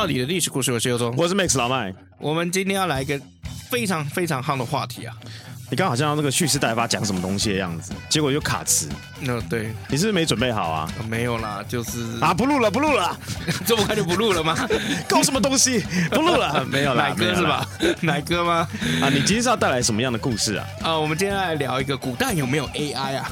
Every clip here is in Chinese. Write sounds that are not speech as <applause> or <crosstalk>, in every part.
到你的历史故事，我是尤忠，我是 Max 老麦。我们今天要来一个非常非常夯的话题啊！你刚好像那个蓄势待发，讲什么东西的样子，结果就卡词。那对，你是不是没准备好啊？没有啦，就是啊，不录了，不录了，<laughs> 这么快就不录了吗？搞什么东西？不录了，<laughs> 没有啦，奶哥是吧？<laughs> 奶哥吗？啊，你今天是要带来什么样的故事啊？啊，我们今天来聊一个古代有没有 AI 啊？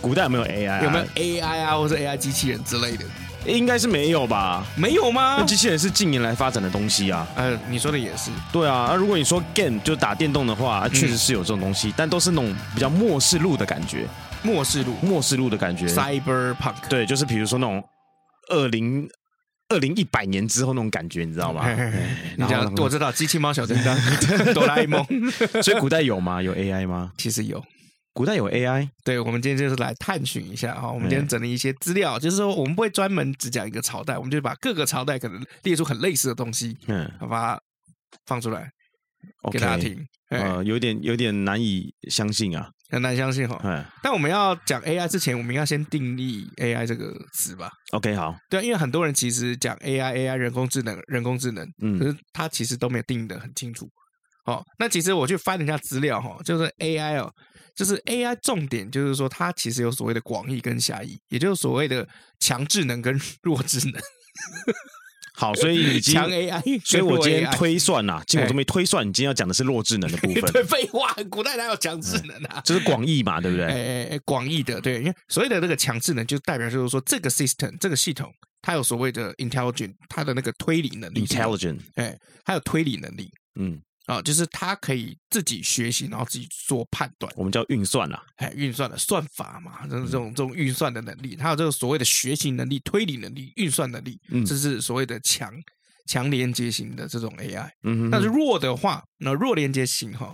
古代有没有 AI 啊？有没有 AI 啊，或者 AI 机器人之类的？应该是没有吧？没有吗？那机器人是近年来发展的东西啊。呃，你说的也是。对啊，那如果你说 game 就打电动的话，确实是有这种东西，嗯、但都是那种比较末世路的感觉。末世路，末世路的感觉。Cyberpunk。对，就是比如说那种二零二零一百年之后那种感觉，你知道吗？嘿嘿嘿你讲，我知道，机器猫小叮当，<laughs> 哆啦 A 梦。所以古代有吗？有 AI 吗？其实有。古代有 AI，对，我们今天就是来探寻一下哈。我们今天整理一些资料，就是说我们不会专门只讲一个朝代，我们就把各个朝代可能列出很类似的东西，嗯，好把它放出来给大家听。呃，有点有点难以相信啊，很难相信哈。嗯，但我们要讲 AI 之前，我们要先定义 AI 这个词吧。OK，好。对，因为很多人其实讲 AI，AI 人工智能，人工智能，嗯，可是它其实都没有定义的很清楚。哦，那其实我去翻了一下资料哈，就是 AI 哦。就是 AI 重点，就是说它其实有所谓的广义跟狭义，也就是所谓的强智能跟 <laughs> 弱智能。好，所以你强 AI，所以我今天推算呐、啊，经我这么一推算，你今天要讲的是弱智能的部分。<laughs> 对，废话，古代哪有强智能啊？这、就是广义嘛，对不对？哎哎哎，广义的，对，因为所谓的这个强智能，就代表就是说这个 system 这个系统，它有所谓的 intelligent，它的那个推理能力，intelligent，哎，它有推理能力，嗯。啊、哦，就是它可以自己学习，然后自己做判断。我们叫运算啦，哎，运算的算法嘛，就是这种这种运算的能力，它有这个所谓的学习能力、推理能力、运算能力，这是所谓的强强连接型的这种 AI。嗯哼，但是弱的话，那弱连接型哈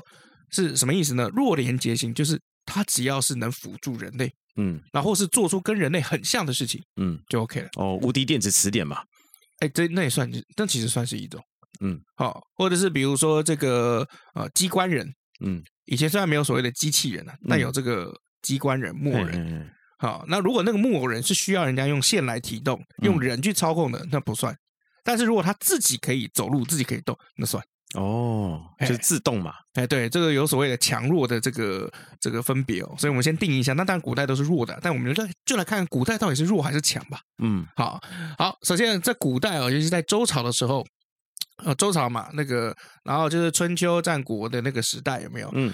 是什么意思呢？弱连接型就是它只要是能辅助人类，嗯，然后是做出跟人类很像的事情，嗯，就 OK 了。哦，无敌电子词典嘛，哎，这那也算，但其实算是一种。嗯，好，或者是比如说这个呃机关人，嗯，以前虽然没有所谓的机器人啊，但有这个机关人、木偶人。好，那如果那个木偶人是需要人家用线来提动，用人去操控的，那不算。但是如果他自己可以走路，自己可以动，那算。哦，就是自动嘛。哎，对，这个有所谓的强弱的这个这个分别哦。所以我们先定义一下，那当然古代都是弱的，但我们就就来看看古代到底是弱还是强吧。嗯，好，好，首先在古代哦，尤其是在周朝的时候。呃，周朝嘛，那个，然后就是春秋战国的那个时代，有没有？嗯，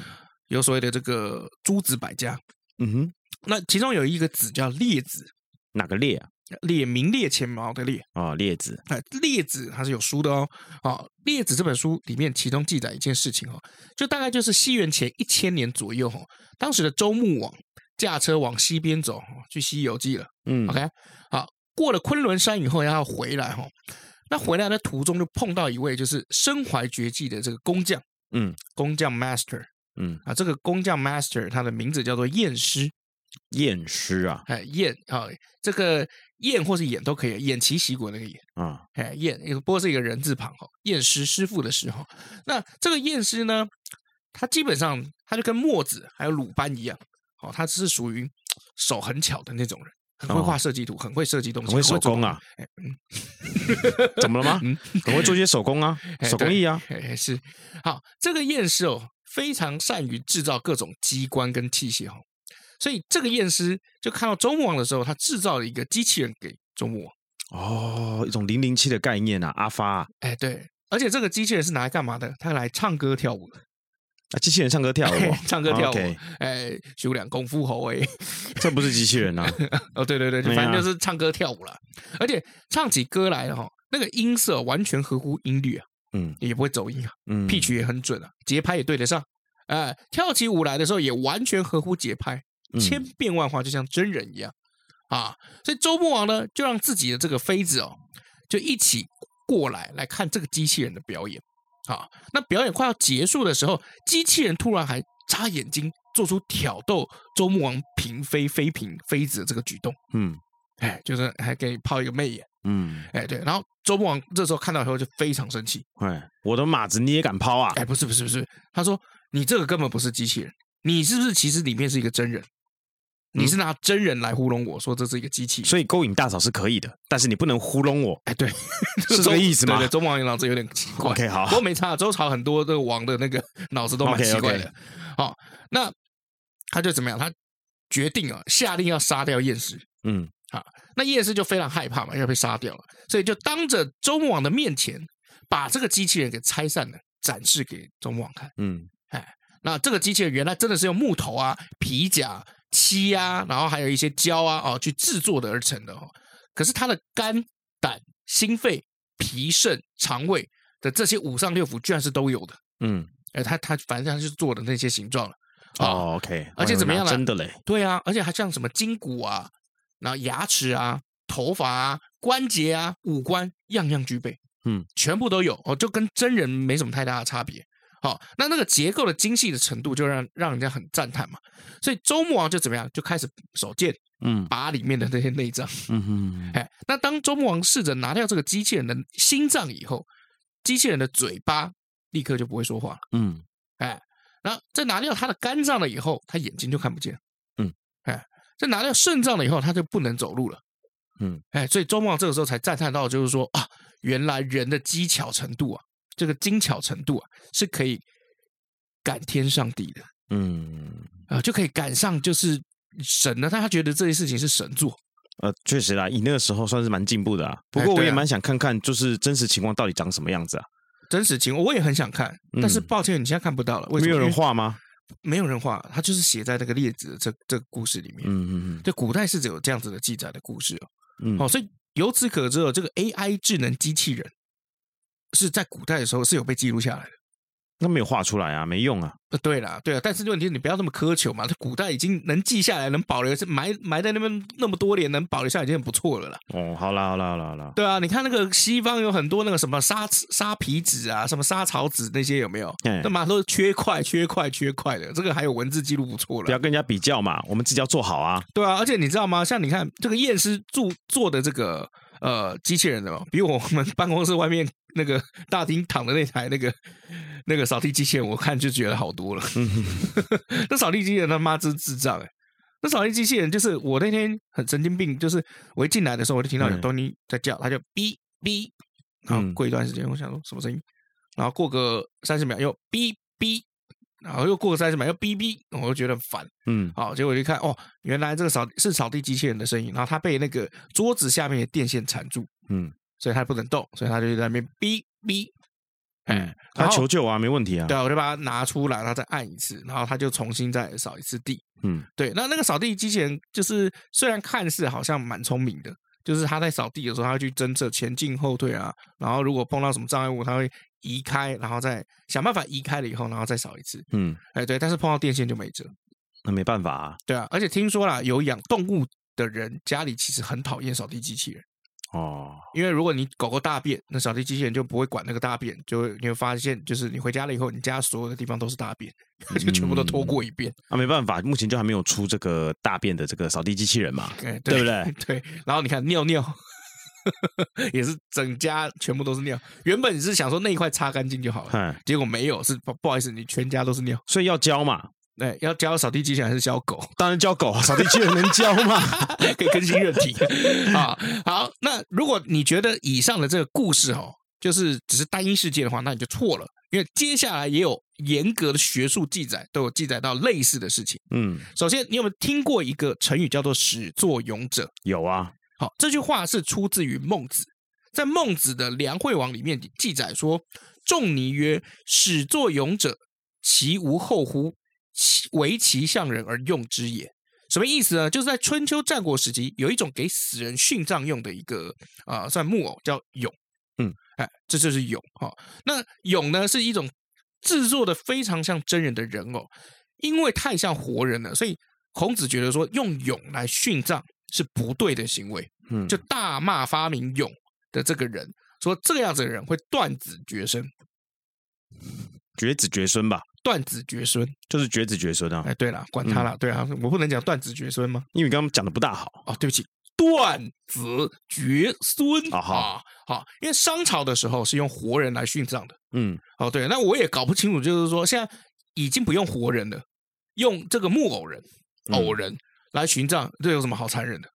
有所谓的这个诸子百家。嗯哼，那其中有一个子叫列子，哪个列啊？列，名列前茅的列啊，列子。哎，列子他是有书的哦。啊，列子这本书里面，其中记载一件事情哦，就大概就是西元前一千年左右哈，当时的周穆王驾车往西边走，去西游记了。嗯，OK，好，过了昆仑山以后，要回来哈。那回来的途中就碰到一位就是身怀绝技的这个工匠，嗯，工匠 master，嗯啊，这个工匠 master 他的名字叫做偃师，偃师啊，哎偃啊，这个偃或是偃都可以，偃旗息鼓那个偃啊，哎偃，不过是一个人字旁哈，偃师师傅的师哈。那这个验师呢，他基本上他就跟墨子还有鲁班一样，哦，他是属于手很巧的那种人。很会画设计图，很会设计东西，很会手工啊！<laughs> 怎么了吗？<laughs> 很会做一些手工啊，<laughs> 手工艺啊。是好，这个偃师哦，非常善于制造各种机关跟器械哦。所以这个偃师就看到周穆王的时候，他制造了一个机器人给周穆王。哦，一种零零七的概念啊，阿发。哎，对，而且这个机器人是拿来干嘛的？他来唱歌跳舞的。啊，机器人唱歌跳舞，<laughs> 唱歌跳舞，哎，修两功夫猴哎，<laughs> 这不是机器人啊！<laughs> 哦，对对对，反正就是唱歌跳舞了，而且唱起歌来哈，那个音色完全合乎音律啊，嗯，也不会走音啊，嗯，pitch 也很准啊，节拍也对得上，哎，跳起舞来的时候也完全合乎节拍，千变万化，就像真人一样。啊。所以周穆王呢，就让自己的这个妃子哦，就一起过来来看这个机器人的表演。啊，那表演快要结束的时候，机器人突然还眨眼睛，做出挑逗周穆王嫔妃妃嫔妃子的这个举动。嗯，哎，就是还给你抛一个媚眼。嗯，哎，对，然后周穆王这时候看到以后就非常生气。哎，我的马子你也敢抛啊？哎，不是不是不是，他说你这个根本不是机器人，你是不是其实里面是一个真人？你是拿真人来糊弄我说这是一个机器，所以勾引大嫂是可以的，但是你不能糊弄我。哎，对，<laughs> 是这个意思吗？<laughs> 对对，周穆王脑子有点奇怪。OK，好，不过没差，周朝很多这个王的那个 <laughs> 脑子都蛮奇怪的。好，那他就怎么样？他决定啊，下令要杀掉晏氏。嗯，好，那晏氏就非常害怕嘛，要被杀掉了，所以就当着周穆王的面前，把这个机器人给拆散了，展示给周穆王看。嗯，哎，那这个机器人原来真的是用木头啊、皮甲。漆啊，然后还有一些胶啊，哦，去制作的而成的哦。可是它的肝、胆、心肺、脾肾、肠胃的这些五脏六腑，居然是都有的。嗯，哎，他他反正他是做的那些形状了。哦，OK，而且怎么样呢？真的嘞？对啊，而且还像什么筋骨啊，然后牙齿啊、头发啊、关节啊、五官，样样具备。嗯，全部都有哦，就跟真人没什么太大的差别。好，那那个结构的精细的程度，就让让人家很赞叹嘛。所以周穆王就怎么样，就开始手贱，嗯，拔里面的那些内脏，嗯哼。哎，那当周穆王试着拿掉这个机器人的心脏以后，机器人的嘴巴立刻就不会说话了，嗯，哎，然后再拿掉他的肝脏了以后，他眼睛就看不见，嗯，哎，再拿掉肾脏了以后，他就不能走路了，嗯，哎，所以周穆王这个时候才赞叹到，就是说啊，原来人的机巧程度啊。这个精巧程度啊，是可以感天上帝的，嗯啊，就可以赶上就是神呢。但他觉得这些事情是神做，呃，确实啦，以那个时候算是蛮进步的啊。不过我也蛮想看看，就是真实情况到底长什么样子啊。真实情况我也很想看，但是抱歉，你现在看不到了。为什么？没有人画吗？没有人画，他就是写在那个列子的这这个故事里面。嗯嗯嗯，对，古代是有这样子的记载的故事哦。嗯，哦，所以由此可知哦，这个 AI 智能机器人。是在古代的时候是有被记录下来的，那没有画出来啊，没用啊。呃，对了，对啊，但是问题是你不要那么苛求嘛。它古代已经能记下来，能保留，是埋埋在那边那么多年，能保留下来已经很不错了啦。哦，好啦，好啦，好啦，好啦。对啊，你看那个西方有很多那个什么沙沙皮纸啊，什么沙草纸那些有没有？那嘛都是缺块、缺块、缺块的。这个还有文字记录不错了。不要跟人家比较嘛，我们自己要做好啊。对啊，而且你知道吗？像你看这个验尸做做的这个。呃，机器人的嘛，比我们办公室外面那个大厅躺的那台那个那个扫地机器人，我看就觉得好多了。<laughs> 那扫地机器人他妈真智障哎！那扫地机器人就是我那天很神经病，就是我一进来的时候，我就听到有东尼在叫，他就哔哔，然后过一段时间，我想说什么声音，然后过个三十秒又哔哔。然后又过个三十秒，又哔哔，我就觉得很烦。嗯，好，结果一看，哦，原来这个扫是扫地机器人的声音。然后它被那个桌子下面的电线缠住，嗯，所以它不能动，所以它就在那边哔哔。嗯，他求救啊，没问题啊。对啊，我就把它拿出来，然后再按一次，然后它就重新再扫一次地。嗯，对，那那个扫地机器人就是虽然看似好像蛮聪明的。就是他在扫地的时候，他会去侦测前进后退啊，然后如果碰到什么障碍物，他会移开，然后再想办法移开了以后，然后再扫一次。嗯，哎对，但是碰到电线就没辙，那没办法啊。对啊，而且听说啦，有养动物的人家里其实很讨厌扫地机器人。哦，因为如果你狗狗大便，那扫地机器人就不会管那个大便，就会你会发现，就是你回家了以后，你家所有的地方都是大便，就全部都拖过一遍。嗯、啊，没办法，目前就还没有出这个大便的这个扫地机器人嘛，对，对不对？<laughs> 对。然后你看尿尿，<laughs> 也是整家全部都是尿。原本你是想说那一块擦干净就好了，嗯、结果没有，是不不好意思，你全家都是尿，所以要教嘛。对，要教扫地机器人还是教狗？<laughs> 当然教狗，扫地机器人能教吗？可以更新韧体 <laughs> 啊。好，那如果你觉得以上的这个故事哦，就是只是单一事件的话，那你就错了，因为接下来也有严格的学术记载，都有记载到类似的事情。嗯，首先，你有没有听过一个成语叫做“始作俑者”？有啊。好，这句话是出自于孟子，在孟子的《梁惠王》里面记载说：“仲尼曰：‘始作俑者，其无后乎？’”为其相人而用之也，什么意思呢？就是在春秋战国时期，有一种给死人殉葬用的一个啊、呃，算木偶叫俑，嗯，哎，这就是俑哈、哦。那俑呢是一种制作的非常像真人的人偶，因为太像活人了，所以孔子觉得说用俑来殉葬是不对的行为，嗯，就大骂发明俑的这个人，说这个样子的人会断子绝孙，绝子绝孙吧？断子绝孙。就是绝子绝孙啊！哎，对了，管他了，嗯、对啊，我不能讲断子绝孙吗？因为刚刚讲的不大好。哦，对不起，断子绝孙啊，好，好，因为商朝的时候是用活人来殉葬的，嗯，哦，对，那我也搞不清楚，就是说现在已经不用活人了，用这个木偶人、偶人来殉葬，这有什么好残忍的？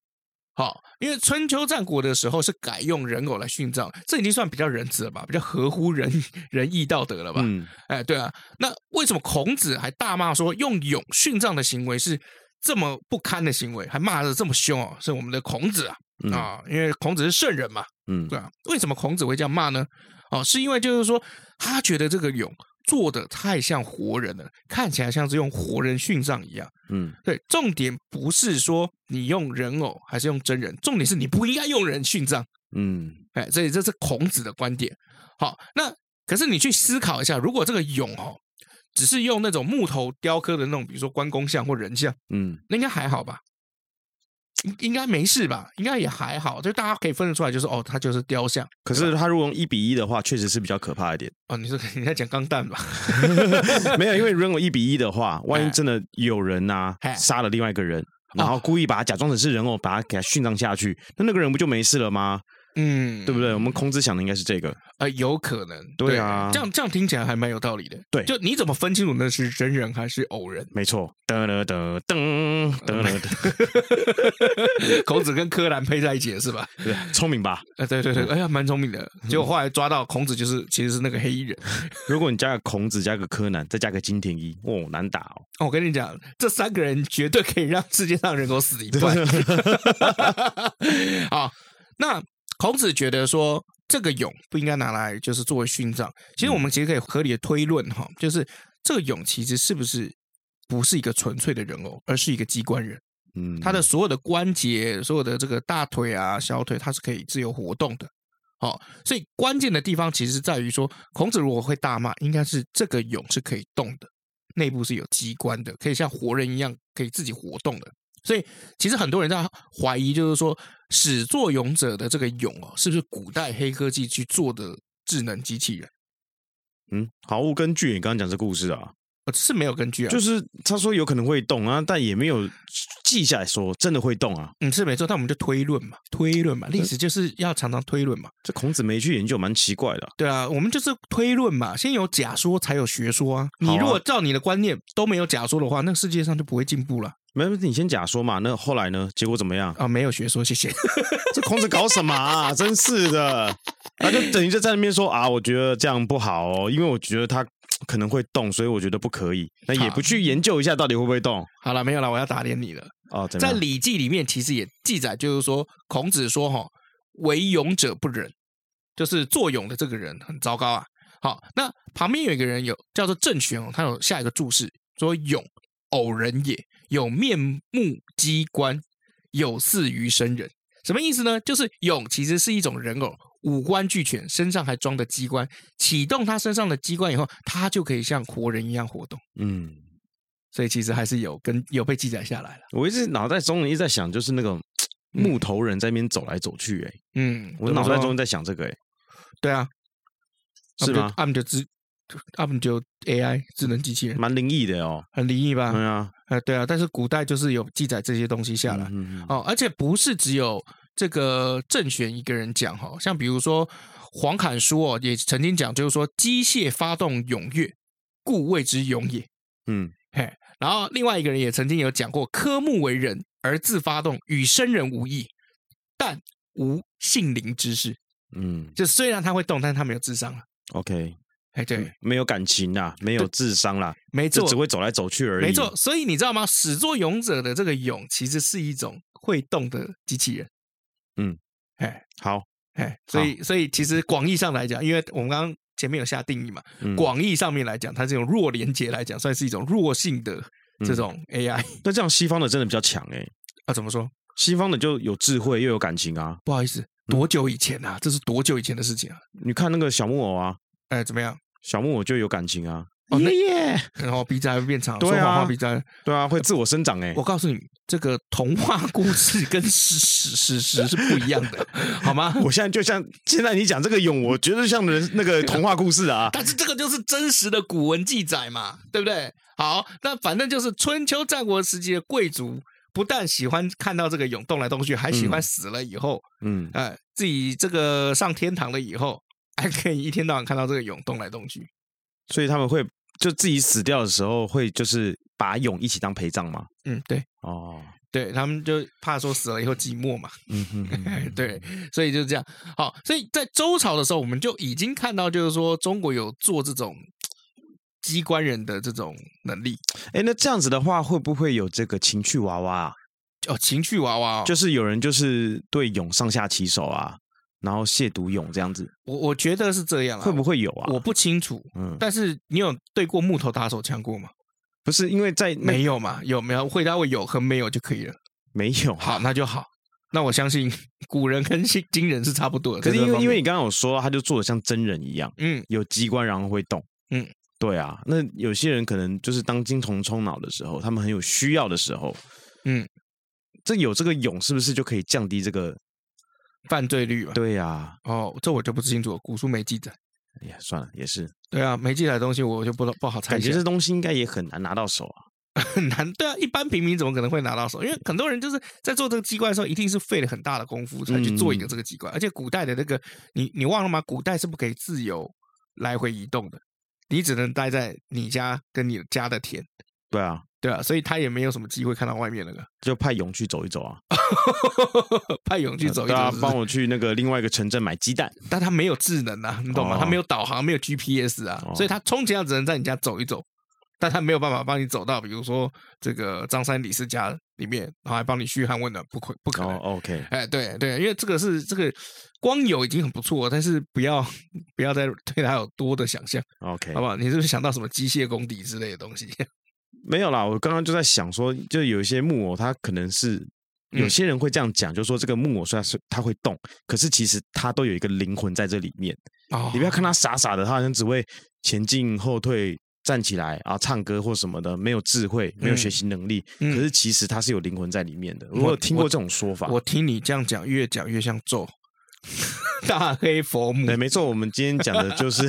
好，因为春秋战国的时候是改用人偶来殉葬，这已经算比较仁慈了吧，比较合乎仁仁义道德了吧？嗯，哎，对啊，那为什么孔子还大骂说用俑殉葬的行为是这么不堪的行为，还骂的这么凶哦？是我们的孔子啊啊，因为孔子是圣人嘛，嗯，对啊，为什么孔子会这样骂呢？哦，是因为就是说他觉得这个俑。做的太像活人了，看起来像是用活人殉葬一样。嗯，对，重点不是说你用人偶还是用真人，重点是你不应该用人殉葬。嗯，哎，所以这是孔子的观点。好，那可是你去思考一下，如果这个俑哦，只是用那种木头雕刻的那种，比如说关公像或人像，嗯，那应该还好吧？应应该没事吧？应该也还好，就大家可以分得出来，就是哦，它就是雕像。可是他如果用一比一的话，确实是比较可怕一点。哦，你说 <laughs> 你在讲钢弹吧？<laughs> 没有，因为如果一比一的话，万一真的有人呐、啊、杀了另外一个人，然后故意把他假装成是人偶，把他给他殉葬下去，那那个人不就没事了吗？嗯，对不对？我们孔子想的应该是这个，呃，有可能，对啊，这样这样听起来还蛮有道理的。对，就你怎么分清楚那是真人还是偶人？没错，噔噔噔噔噔噔，<laughs> 孔子跟柯南配在一起是吧？对，<laughs> 聪明吧？呃，对对对，哎呀，蛮聪明的。结果后来抓到孔子，就是其实是那个黑衣人。<laughs> 如果你加个孔子，加个柯南，再加个金田一，哦，难打哦。我跟你讲，这三个人绝对可以让世界上人口死一半。好，那。孔子觉得说，这个俑不应该拿来就是作为殉葬。其实我们其实可以合理的推论哈，就是这个俑其实是不是不是一个纯粹的人偶，而是一个机关人。嗯，他的所有的关节、所有的这个大腿啊、小腿，它是可以自由活动的。好，所以关键的地方其实在于说，孔子如果会大骂，应该是这个俑是可以动的，内部是有机关的，可以像活人一样可以自己活动的。所以，其实很多人在怀疑，就是说，始作俑者的这个俑哦，是不是古代黑科技去做的智能机器人？嗯，毫无根据。你刚刚讲这故事啊，是没有根据啊。就是他说有可能会动啊，但也没有记下来说真的会动啊。嗯，是没错。但我们就推论嘛，推论嘛，历史就是要常常推论嘛。这孔子没去研究，蛮奇怪的啊。对啊，我们就是推论嘛，先有假说才有学说啊。你如果照你的观念都没有假说的话，那世界上就不会进步了。没问题，你先假说嘛。那后来呢？结果怎么样？啊、哦，没有学说，谢谢。<laughs> 这孔子搞什么啊？真是的，他就等于就在那边说啊，我觉得这样不好哦，因为我觉得他可能会动，所以我觉得不可以。那也不去研究一下到底会不会动。好了，没有了，我要打脸你了。哦，在《礼记》里面其实也记载，就是说孔子说哈，为勇者不忍，就是作勇的这个人很糟糕啊。好，那旁边有一个人有叫做郑玄哦，他有下一个注释说勇偶人也。有面目机关，有似于生人，什么意思呢？就是俑其实是一种人偶，五官俱全，身上还装着机关，启动他身上的机关以后，他就可以像活人一样活动。嗯，所以其实还是有跟有被记载下来了。我一直脑袋中一直在想，就是那个木头人在那边走来走去、欸，哎，嗯，我脑袋中在想这个、欸，哎，对啊，是吗？他们就只。他们就 AI 智能机器人，蛮灵异的哦，很灵异吧？对啊，哎，对啊。但是古代就是有记载这些东西下来，嗯嗯嗯哦，而且不是只有这个郑玄一个人讲哈，像比如说黄侃书哦，也曾经讲，就是说机械发动踊跃，故谓之勇也。嗯，嘿，然后另外一个人也曾经有讲过，科目为人而自发动，与生人无异，但无性灵之事。嗯，就虽然他会动，但是他没有智商了。OK。哎，对，没有感情啦，没有智商啦，没错，只会走来走去而已。没错，所以你知道吗？始作俑者的这个俑，其实是一种会动的机器人。嗯，哎，好，哎，所以，所以其实广义上来讲，因为我们刚刚前面有下定义嘛，广义上面来讲，它这种弱连接来讲，算是一种弱性的这种 AI。那这样西方的真的比较强哎。啊，怎么说？西方的就有智慧又有感情啊。不好意思，多久以前啊？这是多久以前的事情啊？你看那个小木偶啊，哎，怎么样？小木偶就有感情啊，爷爷，<laughs> 然后鼻子还会变长，对啊，鼻子，对啊，会自我生长哎。我告诉你，这个童话故事跟史史史实是不一样的，好吗？我现在就像现在你讲这个蛹，我觉得像人那个童话故事啊。<laughs> 但是这个就是真实的古文记载嘛，对不对？好，那反正就是春秋战国时期的贵族，不但喜欢看到这个蛹动来动去，还喜欢死了以后，嗯，哎、呃，自己这个上天堂了以后，还可以一天到晚看到这个俑动来动去。所以他们会就自己死掉的时候，会就是把俑一起当陪葬吗？嗯，对，哦，对他们就怕说死了以后寂寞嘛。嗯哼，<laughs> 对，所以就是这样。好，所以在周朝的时候，我们就已经看到，就是说中国有做这种机关人的这种能力。哎，那这样子的话，会不会有这个情趣娃娃啊？哦，情趣娃娃，哦，就是有人就是对俑上下其手啊。然后亵渎俑这样子，我我觉得是这样啊，会不会有啊？我不清楚，嗯，但是你有对过木头打手枪过吗？不是，因为在没有嘛？有没有？回答我有和没有就可以了。没有，好，那就好。那我相信古人跟今人是差不多的。可是因为因为你刚刚有说，他就做的像真人一样，嗯，有机关然后会动，嗯，对啊。那有些人可能就是当精虫充脑的时候，他们很有需要的时候，嗯，这有这个勇是不是就可以降低这个？犯罪率吧？对呀、啊，哦，这我就不清楚，古书没记载。哎呀，算了，也是。对啊，没记载的东西，我就不不好猜。感觉这东西应该也很难拿到手啊，很 <laughs> 难。对啊，一般平民怎么可能会拿到手？因为很多人就是在做这个机关的时候，一定是费了很大的功夫才去做一个这个机关。嗯、而且古代的那个，你你忘了吗？古代是不可以自由来回移动的，你只能待在你家跟你家的田。对啊。对啊，所以他也没有什么机会看到外面那个，就派勇去走一走啊，<laughs> 派勇去走一走，啊，帮我去那个另外一个城镇买鸡蛋，但他没有智能啊，你懂吗？哦、他没有导航，没有 GPS 啊，哦、所以他充其量只能在你家走一走，但他没有办法帮你走到，比如说这个张三李四家里面，然后还帮你嘘寒问暖，不可不可能。哦、OK，哎，对对，因为这个是这个光有已经很不错，但是不要不要再 <laughs> 对他有多的想象。OK，好不好？你是不是想到什么机械功底之类的东西？没有啦，我刚刚就在想说，就有一些木偶，它可能是有些人会这样讲，嗯、就说这个木偶虽然是它会动，可是其实它都有一个灵魂在这里面。哦、你不要看它傻傻的，它好像只会前进后退、站起来啊、唱歌或什么的，没有智慧，没有学习能力。嗯、可是其实它是有灵魂在里面的。我有听过这种说法。我，我听你这样讲，越讲越像咒。<laughs> 大黑佛母，对，没错，我们今天讲的就是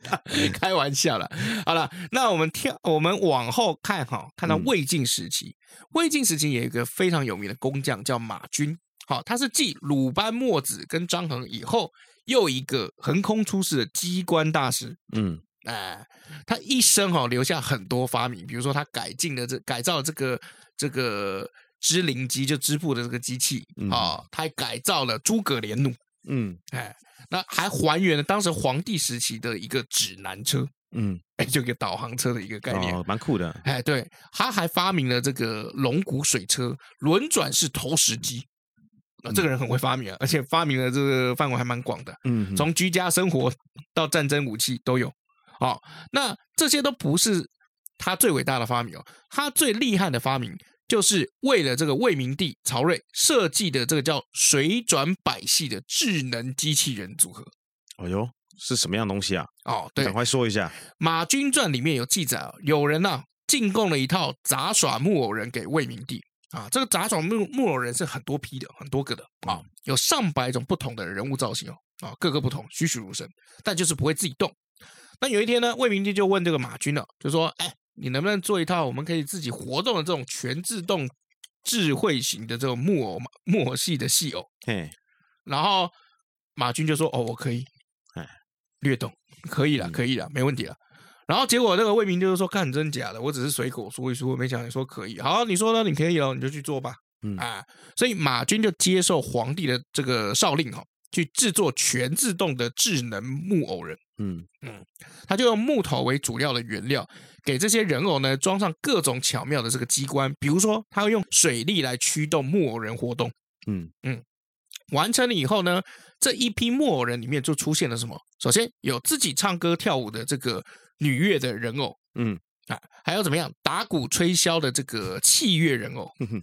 <laughs> 开玩笑了。好了，那我们跳，我们往后看哈，看到魏晋时期，嗯、魏晋时期有一个非常有名的工匠叫马钧，好，他是继鲁班、墨子跟张衡以后又一个横空出世的机关大师。嗯，哎，他一生哈留下很多发明，比如说他改进了这改造这个这个织林机，就织布的这个机器。啊，嗯、他还改造了诸葛连弩。嗯，哎，那还还原了当时皇帝时期的一个指南车，嗯，哎，就一个导航车的一个概念，哦，蛮酷的。哎，对，他还发明了这个龙骨水车、轮转式投石机，啊、这个人很会发明啊，而且发明的这个范围还蛮广的，嗯，从居家生活到战争武器都有。好，那这些都不是他最伟大的发明哦，他最厉害的发明。就是为了这个魏明帝曹睿设计的这个叫水转百戏的智能机器人组合。哦哟，是什么样东西啊？哦，对，赶快说一下。《马军传》里面有记载，有人呢、啊、进贡了一套杂耍木偶人给魏明帝啊。这个杂耍木木偶人是很多批的，很多个的啊，有上百种不同的人物造型哦啊，各个不同，栩栩如生，但就是不会自己动。那有一天呢，魏明帝就问这个马军了，就说：“哎。”你能不能做一套我们可以自己活动的这种全自动、智慧型的这种木偶木偶戏的戏偶？嘿，然后马军就说：“哦，我可以，哎，略懂，可以了，可以了，没问题了。”然后结果那个魏明就是说：“看真假的，我只是随口说一说，没想你说可以。好，你说呢？你可以哦，你就去做吧。嗯啊，所以马军就接受皇帝的这个诏令哈，去制作全自动的智能木偶人。嗯嗯，他就用木头为主要的原料。给这些人偶呢装上各种巧妙的这个机关，比如说他会用水力来驱动木偶人活动。嗯嗯，完成了以后呢，这一批木偶人里面就出现了什么？首先有自己唱歌跳舞的这个女乐的人偶，嗯啊，还有怎么样打鼓吹箫的这个器乐人哦。嗯，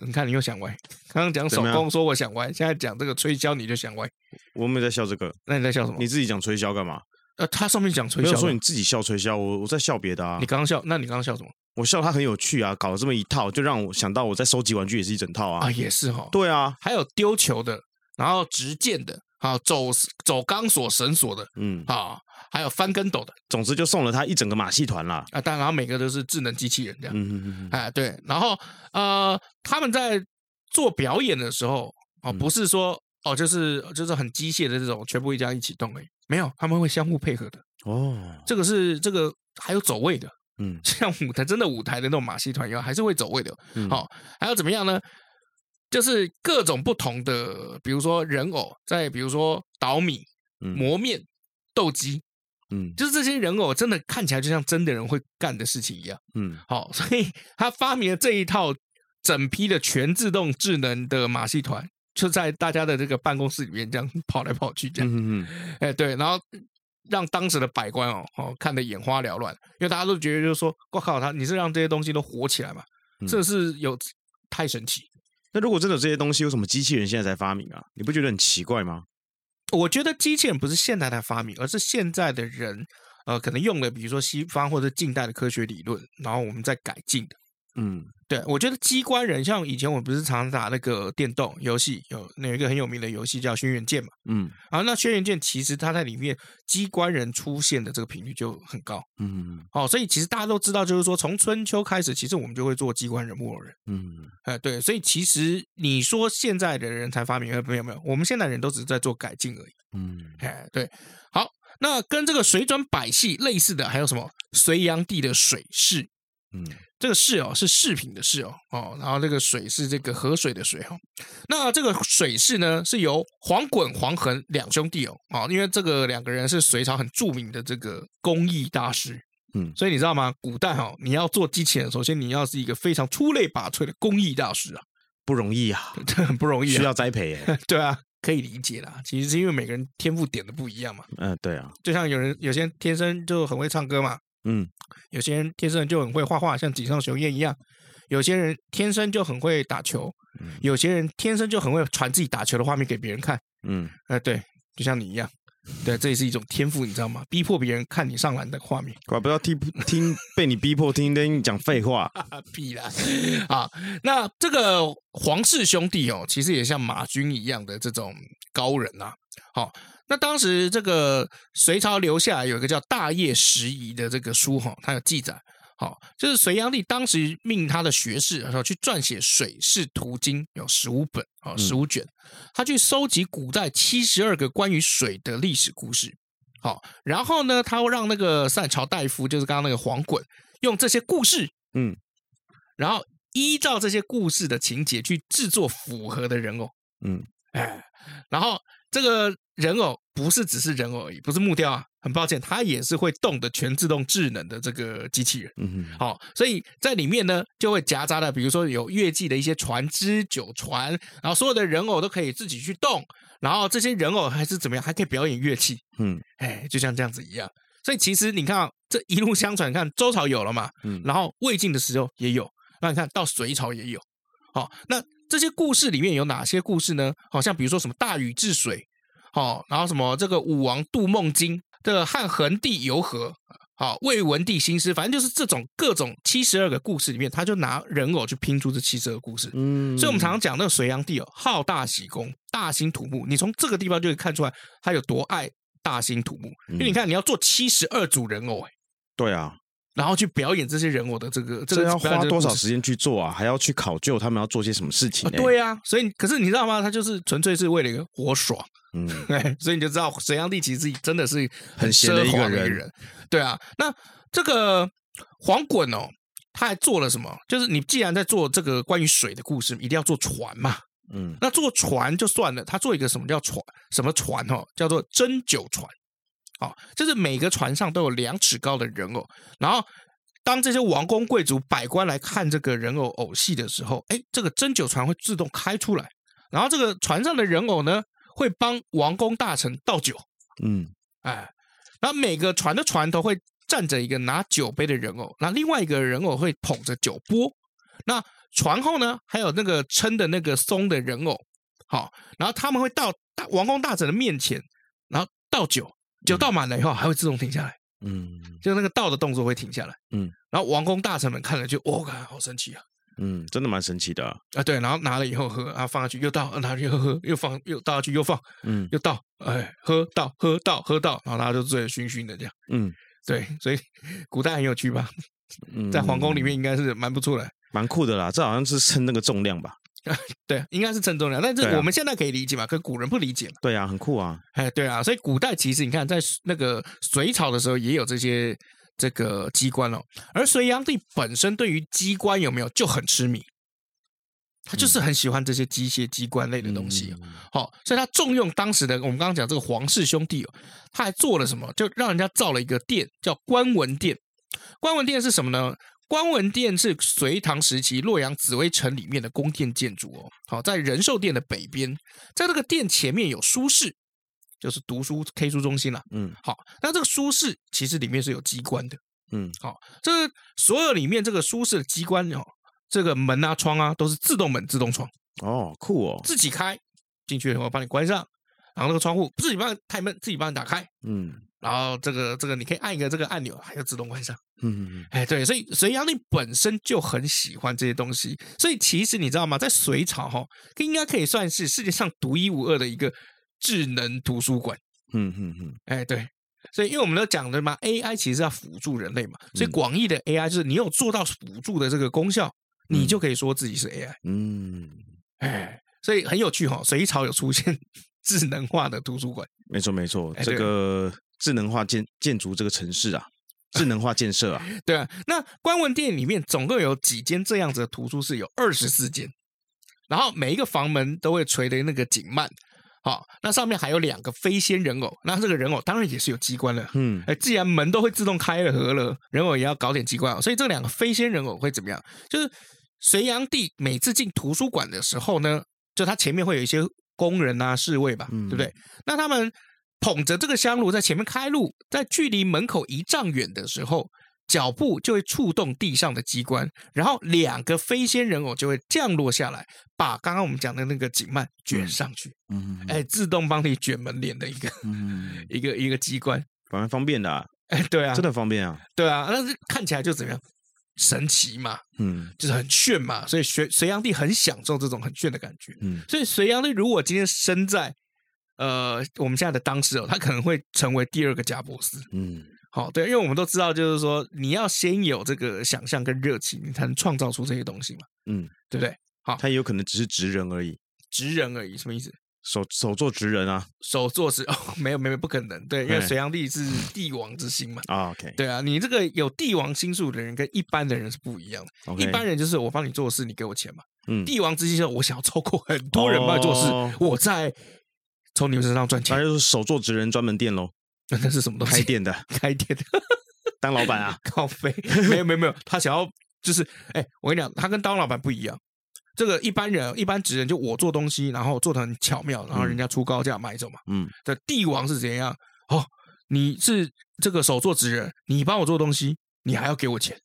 你看你又想歪，刚刚讲手工说我想歪，现在讲这个吹箫你就想歪。我没在笑这个，那你在笑什么？你自己讲吹箫干嘛？呃，他上面讲吹箫，没有说你自己笑吹箫，我我在笑别的啊。你刚刚笑，那你刚刚笑什么？我笑他很有趣啊，搞了这么一套，就让我想到我在收集玩具也是一整套啊。啊，也是哈。对啊，还有丢球的，然后执剑的，啊，走走钢索绳索的，嗯，啊，还有翻跟斗的。总之就送了他一整个马戏团啦。啊，当然，然后每个都是智能机器人这样。嗯嗯嗯。哎，对，然后呃，他们在做表演的时候，哦，不是说哦，就是就是很机械的这种，全部一家一起动诶。没有，他们会相互配合的哦。这个是这个还有走位的，嗯，<laughs> 像舞台真的舞台的那种马戏团一样，还是会走位的。好、嗯哦，还有怎么样呢？就是各种不同的，比如说人偶，再比如说捣米、磨面、斗鸡，嗯，就是这些人偶真的看起来就像真的人会干的事情一样，嗯，好、哦，所以 <laughs> 他发明了这一套整批的全自动智能的马戏团。就在大家的这个办公室里面这样 <laughs> 跑来跑去，这样，嗯嗯，哎对，然后让当时的百官哦哦看得眼花缭乱，因为大家都觉得就是说，我靠，他你是让这些东西都活起来嘛？这是有太神奇。那如果真的有这些东西，为什么机器人现在才发明啊？你不觉得很奇怪吗？我觉得机器人不是现代的发明，而是现在的人呃可能用了比如说西方或者近代的科学理论，然后我们再改进的。嗯，对，我觉得机关人像以前我不是常常打那个电动游戏，有有一个很有名的游戏叫《轩辕剑》嘛，嗯，啊，那《轩辕剑》其实它在里面机关人出现的这个频率就很高，嗯，哦，所以其实大家都知道，就是说从春秋开始，其实我们就会做机关人、木偶人，嗯，哎，对，所以其实你说现在的人才发明，没有没有，我们现在人都只是在做改进而已，嗯，哎，对，好，那跟这个水转百戏类似的还有什么？隋炀帝的水市，嗯。这个饰哦是饰品的饰哦哦，然后这个水是这个河水的水哈、哦。那这个水市呢是由黄衮、黄恒两兄弟哦啊，因为这个两个人是隋朝很著名的这个工艺大师，嗯，所以你知道吗？古代哈、哦，你要做机器人，首先你要是一个非常出类拔萃的工艺大师啊，不容易啊，<laughs> 这很不容易、啊，需要栽培耶。<laughs> 对啊，可以理解啦。其实是因为每个人天赋点的不一样嘛。嗯，对啊，就像有人有些人天生就很会唱歌嘛。嗯，有些人天生就很会画画，像井上雄彦一样；有些人天生就很会打球，有些人天生就很会传自己打球的画面给别人看。嗯，哎、呃，对，就像你一样，对，这也是一种天赋，你知道吗？逼迫别人看你上篮的画面，怪不要听听被你逼迫听，听讲废话，<laughs> 屁啦！啊，那这个黄氏兄弟哦，其实也像马军一样的这种高人呐，好。那当时这个隋朝留下有一个叫《大业拾遗》的这个书哈，它有记载，好，就是隋炀帝当时命他的学士然后去撰写《水市图经》，有十五本啊，十五卷，他去收集古代七十二个关于水的历史故事，好，然后呢，他会让那个善朝大夫，就是刚刚那个黄衮，用这些故事，嗯，然后依照这些故事的情节去制作符合的人偶，嗯，哎，然后这个。人偶不是只是人偶而已，不是木雕啊，很抱歉，它也是会动的全自动智能的这个机器人。嗯哼，好，所以在里面呢就会夹杂的，比如说有乐器的一些船只、酒船，然后所有的人偶都可以自己去动，然后这些人偶还是怎么样，还可以表演乐器。嗯，哎，就像这样子一样。所以其实你看啊，这一路相传，你看周朝有了嘛，嗯，然后魏晋的时候也有，那你看到隋朝也有。好，那这些故事里面有哪些故事呢？好像比如说什么大禹治水。好，然后什么这个武王杜梦经，这个汉桓帝游河，好，魏文帝兴师，反正就是这种各种七十二个故事里面，他就拿人偶去拼出这七十二个故事。嗯，所以我们常常讲那个隋炀帝哦，好大喜功，大兴土木。你从这个地方就可以看出来他有多爱大兴土木。因为你看，你要做七十二组人偶，哎，对啊。然后去表演这些人偶的这个，这个要花多少时间去做啊？还要去考究他们要做些什么事情？对啊，所以可是你知道吗？他就是纯粹是为了一个活爽，嗯，<laughs> 所以你就知道隋炀帝其实真的是很奢华的一个人，对啊。那这个黄滚哦，他还做了什么？就是你既然在做这个关于水的故事，一定要做船嘛，嗯，那做船就算了，他做一个什么叫船？什么船哦？叫做针灸船。好，就是每个船上都有两尺高的人偶，然后当这些王公贵族、百官来看这个人偶偶戏的时候，哎，这个针灸船会自动开出来，然后这个船上的人偶呢，会帮王公大臣倒酒，嗯，哎，然后每个船的船头会站着一个拿酒杯的人偶，那另外一个人偶会捧着酒钵，那船后呢，还有那个撑的那个松的人偶，好，然后他们会到大王公大臣的面前，然后倒酒。就倒满了以后还会自动停下来。嗯，就那个倒的动作会停下来。嗯，然后王公大臣们看了就，哦，好神奇啊。嗯，真的蛮神奇的啊！啊对，然后拿了以后喝，然后放下去又倒，拿去喝喝，又放又倒下去又放，嗯，又倒，哎，喝倒喝倒喝倒，然后大家就醉醺醺的这样。嗯，对，所以古代很有趣吧？嗯，在皇宫里面应该是蛮不错的，蛮酷的啦。这好像是称那个重量吧？<laughs> 对，应该是称重量，但是我们现在可以理解嘛？可古人不理解嘛？对啊，很酷啊！哎，对啊，所以古代其实你看，在那个隋朝的时候也有这些。这个机关哦，而隋炀帝本身对于机关有没有就很痴迷，他就是很喜欢这些机械机关类的东西。好、嗯，所以他重用当时的我们刚刚讲这个皇室兄弟哦，他还做了什么？就让人家造了一个殿，叫观文殿。观文殿是什么呢？观文殿是隋唐时期洛阳紫微城里面的宫殿建筑哦。好，在仁寿殿的北边，在这个殿前面有书室。就是读书 K 书中心了，嗯，好，那这个书室其实里面是有机关的，嗯，好，这个所有里面这个书室的机关哦，这个门啊窗啊都是自动门自动窗，哦，酷哦，自己开进去以后帮你关上，然后那个窗户自己帮你开门，自己帮你打开，嗯，然后这个这个你可以按一个这个按钮，还要自动关上，嗯哎对，所以隋炀帝本身就很喜欢这些东西，所以其实你知道吗，在隋朝哈，应该可以算是世界上独一无二的一个。智能图书馆，嗯嗯嗯，哎对，所以因为我们都讲的嘛，AI 其实是要辅助人类嘛，所以广义的 AI 就是你有做到辅助的这个功效，你就可以说自己是 AI，嗯，哎，所以很有趣哈，隋朝有出现 <laughs> 智能化的图书馆，没错没错，这个智能化建建筑这个城市啊，智能化建设啊，<laughs> 对啊，那观文殿里面总共有几间这样子的图书室？有二十四间，然后每一个房门都会垂的那个景幔。好，那上面还有两个飞仙人偶，那这个人偶当然也是有机关了。嗯，哎，既然门都会自动开了合了，人偶也要搞点机关，所以这两个飞仙人偶会怎么样？就是隋炀帝每次进图书馆的时候呢，就他前面会有一些工人啊、侍卫吧，嗯、对不对？那他们捧着这个香炉在前面开路，在距离门口一丈远的时候。脚步就会触动地上的机关，然后两个飞仙人偶就会降落下来，把刚刚我们讲的那个景幔卷上去。嗯，哎，自动帮你卷门帘的一个，嗯，一个一个机关，蛮方便的啊。哎，对啊，真的方便啊。对啊，但是看起来就怎么样？神奇嘛，嗯，就是很炫嘛。所以隋隋炀帝很享受这种很炫的感觉。嗯，所以隋炀帝如果今天身在呃我们现在的当事人，他可能会成为第二个贾博士。嗯。好，对，因为我们都知道，就是说你要先有这个想象跟热情，你才能创造出这些东西嘛。嗯，对不对？好，他也有可能只是职人而已，职人而已，什么意思？手手做职人啊？手做职 <laughs> 哦，没有没有不可能，对，因为隋炀帝是帝王之心嘛。啊，OK，对啊，你这个有帝王心术的人跟一般的人是不一样的。一般人就是我帮你做事，你给我钱嘛。嗯，帝王之心是我想要超过很多人帮你做事，哦、我在从你们身上赚钱。那就是手做职人专门店喽。那 <laughs> 那是什么东西？开店的，<laughs> 开店的，<laughs> 当老板啊？靠飞，没有没有没有，他想要就是，哎，我跟你讲，他跟当老板不一样。这个一般人，一般职人，就我做东西，然后做的很巧妙，然后人家出高价买走嘛。嗯。这帝王是怎样？哦，你是这个手做职人，你帮我做东西，你还要给我钱。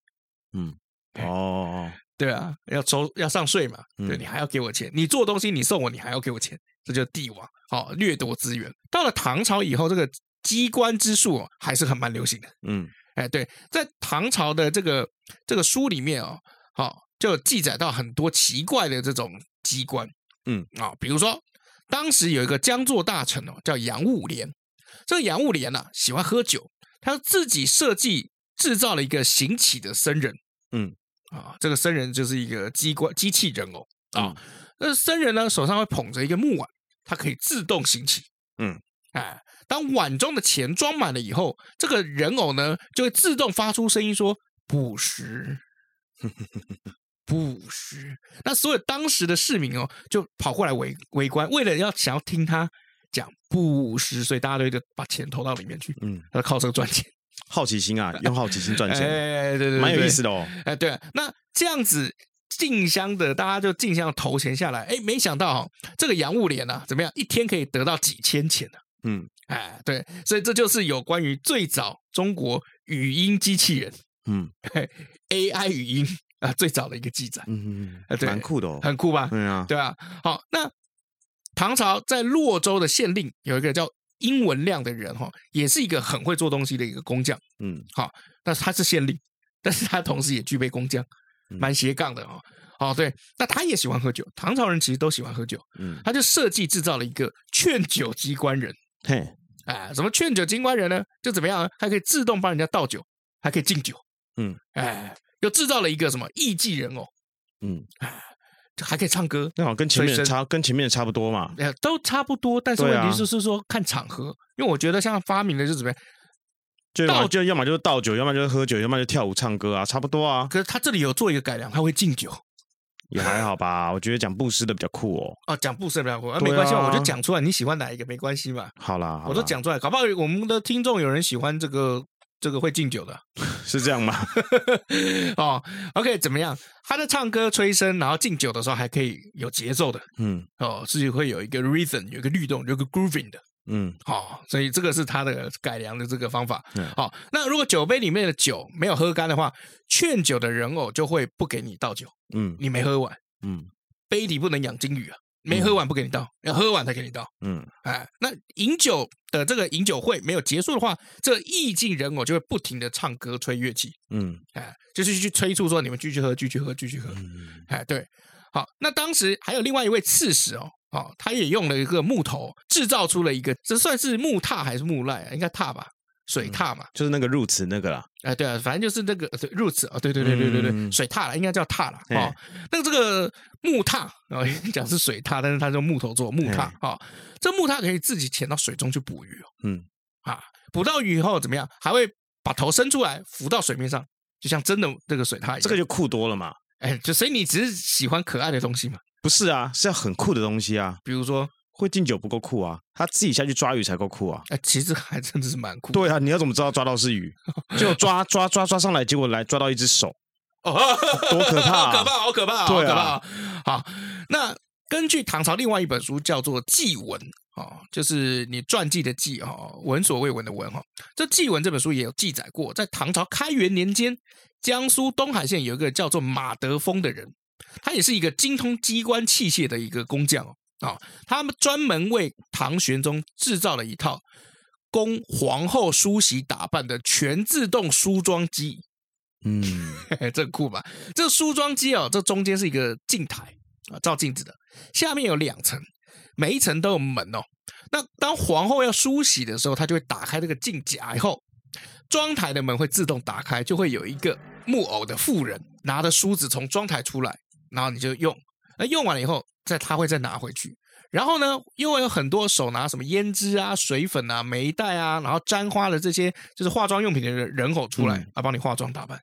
嗯。哦。对啊，要收要上税嘛。对，你还要给我钱，你做东西你送我，你还要给我钱，这就是帝王。好，掠夺资源。到了唐朝以后，这个。机关之术还是很蛮流行的。嗯，哎，对，在唐朝的这个这个书里面哦，好，就记载到很多奇怪的这种机关。嗯，啊，比如说当时有一个江作大臣哦，叫杨务廉。这个杨务廉呢，喜欢喝酒，他自己设计制造了一个行乞的僧人。嗯，啊，这个僧人就是一个机关机器人哦啊。那僧人呢，手上会捧着一个木碗，它可以自动行乞。嗯，哎。当碗中的钱装满了以后，这个人偶呢就会自动发出声音说“布施，布施”。那所有当时的市民哦，就跑过来围围观，为了要想要听他讲布施，所以大家都就把钱投到里面去。嗯，他靠这个赚钱，好奇心啊，<laughs> 用好奇心赚钱，哎，对对，蛮有意思的哦。哎，对，那这样子进香的，大家就竞相投钱下来。哎，没想到哈，这个洋务廉啊，怎么样，一天可以得到几千钱呢？嗯。哎，对，所以这就是有关于最早中国语音机器人，嗯，AI 语音啊，最早的一个记载，嗯嗯，对，蛮酷的哦，很酷吧？对啊，对啊。好，那唐朝在洛州的县令有一个叫英文亮的人哈，也是一个很会做东西的一个工匠。嗯，好，但是他是县令，但是他同时也具备工匠，蛮斜杠的哦。哦，对，那他也喜欢喝酒，唐朝人其实都喜欢喝酒。嗯，他就设计制造了一个劝酒机关人。嘿，哎，什么劝酒机关人呢？就怎么样，还可以自动帮人家倒酒，还可以敬酒。嗯，哎，又制造了一个什么艺伎人偶。嗯，哎。还可以唱歌，那好跟前面差跟前面差不多嘛？哎，都差不多，但是问题是是说看场合，啊、因为我觉得像发明的就怎么样，就倒就要么就是倒酒，要么就是喝酒，要么就跳舞唱歌啊，差不多啊。可是他这里有做一个改良，他会敬酒，也还好吧？我觉得讲布施的比较酷哦。哦，讲布施的比较酷，啊，没关系，我就讲出来，你喜欢哪一个没关系嘛。好啦，好啦我都讲出来，搞不好我们的听众有人喜欢这个。这个会敬酒的，<laughs> 是这样吗？<laughs> 哦，OK，怎么样？他在唱歌吹笙，然后敬酒的时候还可以有节奏的，嗯，哦，是会有一个 rhythm，有一个律动，有一个 grooving 的，嗯，好、哦，所以这个是他的改良的这个方法。好、嗯哦，那如果酒杯里面的酒没有喝干的话，劝酒的人偶就会不给你倒酒，嗯，你没喝完，嗯，杯底不能养金鱼啊。没喝完不给你倒，嗯、要喝完才给你倒。嗯，哎，那饮酒的这个饮酒会没有结束的话，这意境人偶就会不停的唱歌、吹乐器。嗯，哎，就是去催促说你们继续喝、继续喝、继续喝。嗯，哎，对，好，那当时还有另外一位刺史哦，哦，他也用了一个木头制造出了一个，这算是木榻还是木赖啊？应该榻吧。水榻嘛，就是那个入池那个啦。哎，对啊，反正就是那个入池啊，对对对对对对，水榻了，应该叫獭啦。哦。那这个木獭啊，<laughs> 讲是水榻，但是它是用木头做木榻啊。这木榻可以自己潜到水中去捕鱼哦。嗯，啊，捕到鱼以后怎么样？还会把头伸出来浮到水面上，就像真的这个水榻一样。这个就酷多了嘛。哎，就所以你只是喜欢可爱的东西嘛？不是啊，是要很酷的东西啊，比如说。会敬酒不够酷啊，他自己下去抓鱼才够酷啊！哎，其实还真的是蛮酷。对啊，你要怎么知道抓到是鱼？<laughs> 就抓抓抓抓上来，结果来抓到一只手，哦，<laughs> 多可怕！好可怕，好可怕，好可怕！好，那根据唐朝另外一本书叫做《祭文》啊，就是你传记的记哈，闻所未闻的闻哈。这《祭文》这本书也有记载过，在唐朝开元年间，江苏东海县有一个叫做马德峰的人，他也是一个精通机关器械的一个工匠。啊、哦，他们专门为唐玄宗制造了一套供皇后梳洗打扮的全自动梳妆机。嗯，<laughs> 这酷吧？这个梳妆机哦，这中间是一个镜台啊，照镜子的，下面有两层，每一层都有门哦。那当皇后要梳洗的时候，她就会打开这个镜夹，以后妆台的门会自动打开，就会有一个木偶的妇人拿着梳子从妆台出来，然后你就用，那用完了以后。再他会再拿回去，然后呢，因为有很多手拿什么胭脂啊、水粉啊、眉黛啊，然后沾花的这些就是化妆用品的人人偶出来，啊、嗯，帮你化妆打扮。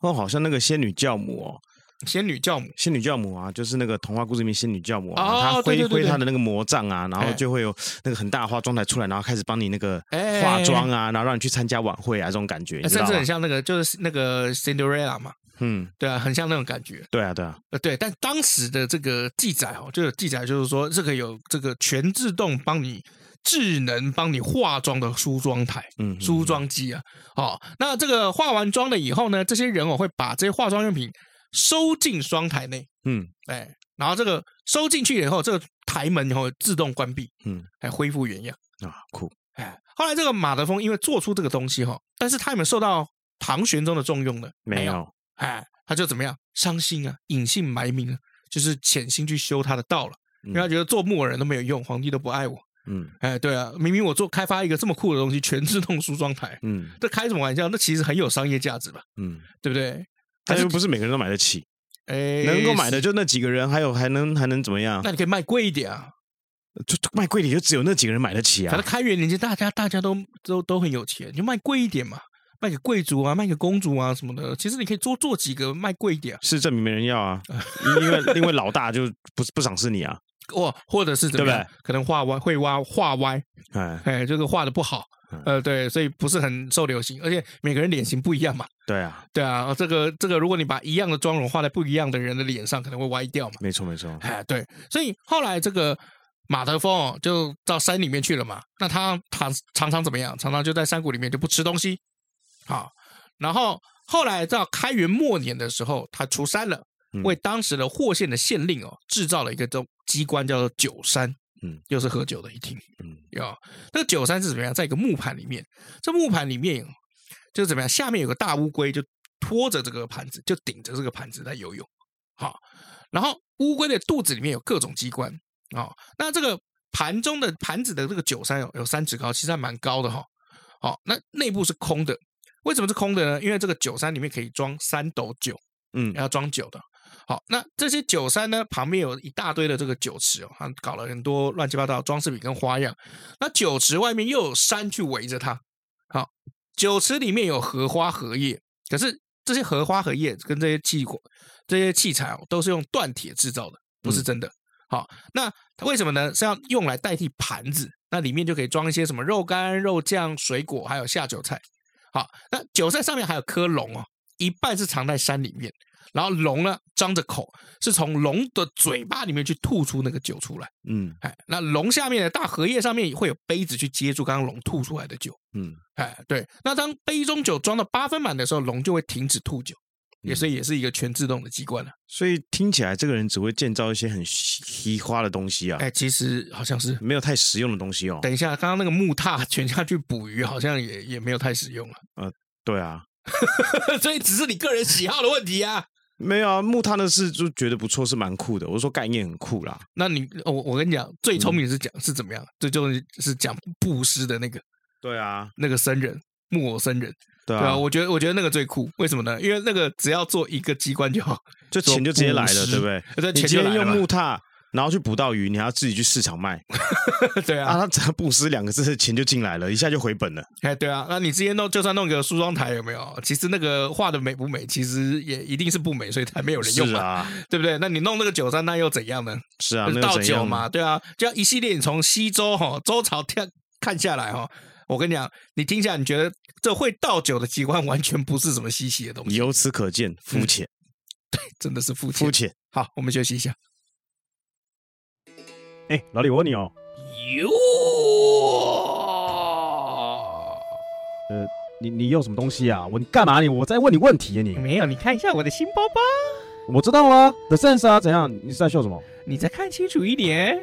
哦，好像那个仙女教母哦，仙女教母，仙女教母啊，就是那个童话故事里面仙女教母啊，她挥挥她的那个魔杖啊，然后就会有那个很大的化妆台出来，然后开始帮你那个化妆啊，然后让你去参加晚会啊，这种感觉，甚至很像那个就是那个 Cinderella 嘛。嗯，对啊，很像那种感觉。对啊，对啊，呃，对，但当时的这个记载哦，就有记载，就是说这个有这个全自动帮你智能帮你化妆的梳妆台，嗯，梳妆机啊，哦，那这个化完妆了以后呢，这些人哦会把这些化妆用品收进妆台内，嗯，哎，然后这个收进去以后，这个台门以后自动关闭，嗯，还恢复原样。啊，酷，哎，后来这个马德峰因为做出这个东西哈，但是他有没有受到唐玄宗的重用呢？没有。哎，他就怎么样？伤心啊，隐姓埋名啊，就是潜心去修他的道了。嗯、因为他觉得做木偶人都没有用，皇帝都不爱我。嗯，哎，对啊，明明我做开发一个这么酷的东西，全自动梳妆台。嗯，这开什么玩笑？那其实很有商业价值吧？嗯，对不对？但是不是每个人都买得起？哎，能够买的就那几个人，还有还能还能怎么样？那你可以卖贵一点啊，就卖贵一点，就只有那几个人买得起啊。反正开元年间，大家大家都都都很有钱，就卖贵一点嘛。卖给贵族啊，卖给公主啊什么的，其实你可以多做几个，卖贵一点。是证明没人要啊，因为因为老大就不不赏识你啊，<laughs> 哦或者是怎么样，对不对？可能画歪会挖画歪，哎哎，这个画的不好，呃对，所以不是很受流行，而且每个人脸型不一样嘛。对啊，对啊，这个这个，如果你把一样的妆容画在不一样的人的脸上，可能会歪掉嘛。没错没错，哎对，所以后来这个马德峰就到山里面去了嘛。那他他常常怎么样？常常就在山谷里面就不吃东西，好。然后后来到开元末年的时候，他出山了，为当时的霍县的县令哦制造了一个这种机关，叫做九山。嗯，又是喝酒的一听，嗯，有那个酒山是怎么样？在一个木盘里面，这木盘里面就是怎么样？下面有个大乌龟，就拖着这个盘子，就顶着这个盘子在游泳。好，然后乌龟的肚子里面有各种机关啊。那这个盘中的盘子的这个酒山有有三尺高，其实还蛮高的哈。好，那内部是空的，为什么是空的呢？因为这个酒山里面可以装三斗酒，嗯，要装酒的。好，那这些酒山呢，旁边有一大堆的这个酒池哦，他搞了很多乱七八糟装饰品跟花样。那酒池外面又有山去围着它。好，酒池里面有荷花荷叶，可是这些荷花荷叶跟这些器这些器材哦，都是用锻铁制造的，不是真的。好，那为什么呢？是要用来代替盘子，那里面就可以装一些什么肉干、肉酱、水果，还有下酒菜。好，那酒菜上面还有颗龙哦，一半是藏在山里面。然后龙呢，张着口，是从龙的嘴巴里面去吐出那个酒出来。嗯，哎，那龙下面的大荷叶上面会有杯子去接住刚刚龙吐出来的酒。嗯，哎，对。那当杯中酒装到八分满的时候，龙就会停止吐酒，也所以也是一个全自动的机关了。所以听起来这个人只会建造一些很稀花的东西啊。哎，其实好像是没有太实用的东西哦。等一下，刚刚那个木榻卷下去捕鱼，好像也也没有太实用了。呃，对啊，<laughs> 所以只是你个人喜好的问题啊。没有啊，木炭的事就觉得不错，是蛮酷的。我说概念很酷啦。那你我我跟你讲，最聪明是讲、嗯、是怎么样？这就，就是讲布施的那个。对啊，那个僧人木偶僧人。对啊，对啊，我觉得我觉得那个最酷。为什么呢？因为那个只要做一个机关就好，<laughs> 就钱就直接来了，对不对？对，钱就用木炭。然后去捕到鱼，你还要自己去市场卖。<laughs> 对啊，啊，他只要布施两个字，钱就进来了，一下就回本了。哎，对啊，那你之前弄就算弄个梳妆台有没有？其实那个画的美不美，其实也一定是不美，所以才没有人用嘛，啊、对不对？那你弄那个酒山，那又怎样呢？是啊，倒酒嘛，对啊，就要一系列，你从西周哈周朝看看下来哈，我跟你讲，你听起来你觉得这会倒酒的机关完全不是什么稀奇的东西。由此可见，肤浅、嗯，对，真的是肤浅。肤浅。好，我们休息一下。哎，老李，我问你哦。哟。呃，你你用什么东西啊？我你干嘛你？我在问你问题啊你。没有，你看一下我的新包包。我知道啊，The Sense 啊，怎样？你是在笑什么？你再看清楚一点。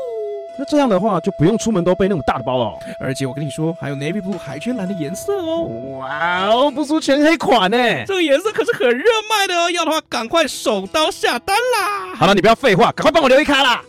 那这样的话，就不用出门都背那种大的包了，哦。而且我跟你说，还有 navy blue 海军蓝的颜色哦。哇哦，不出全黑款呢。这个颜色可是很热卖的哦，要的话赶快手刀下单啦！好了，你不要废话，赶快帮我留一卡啦。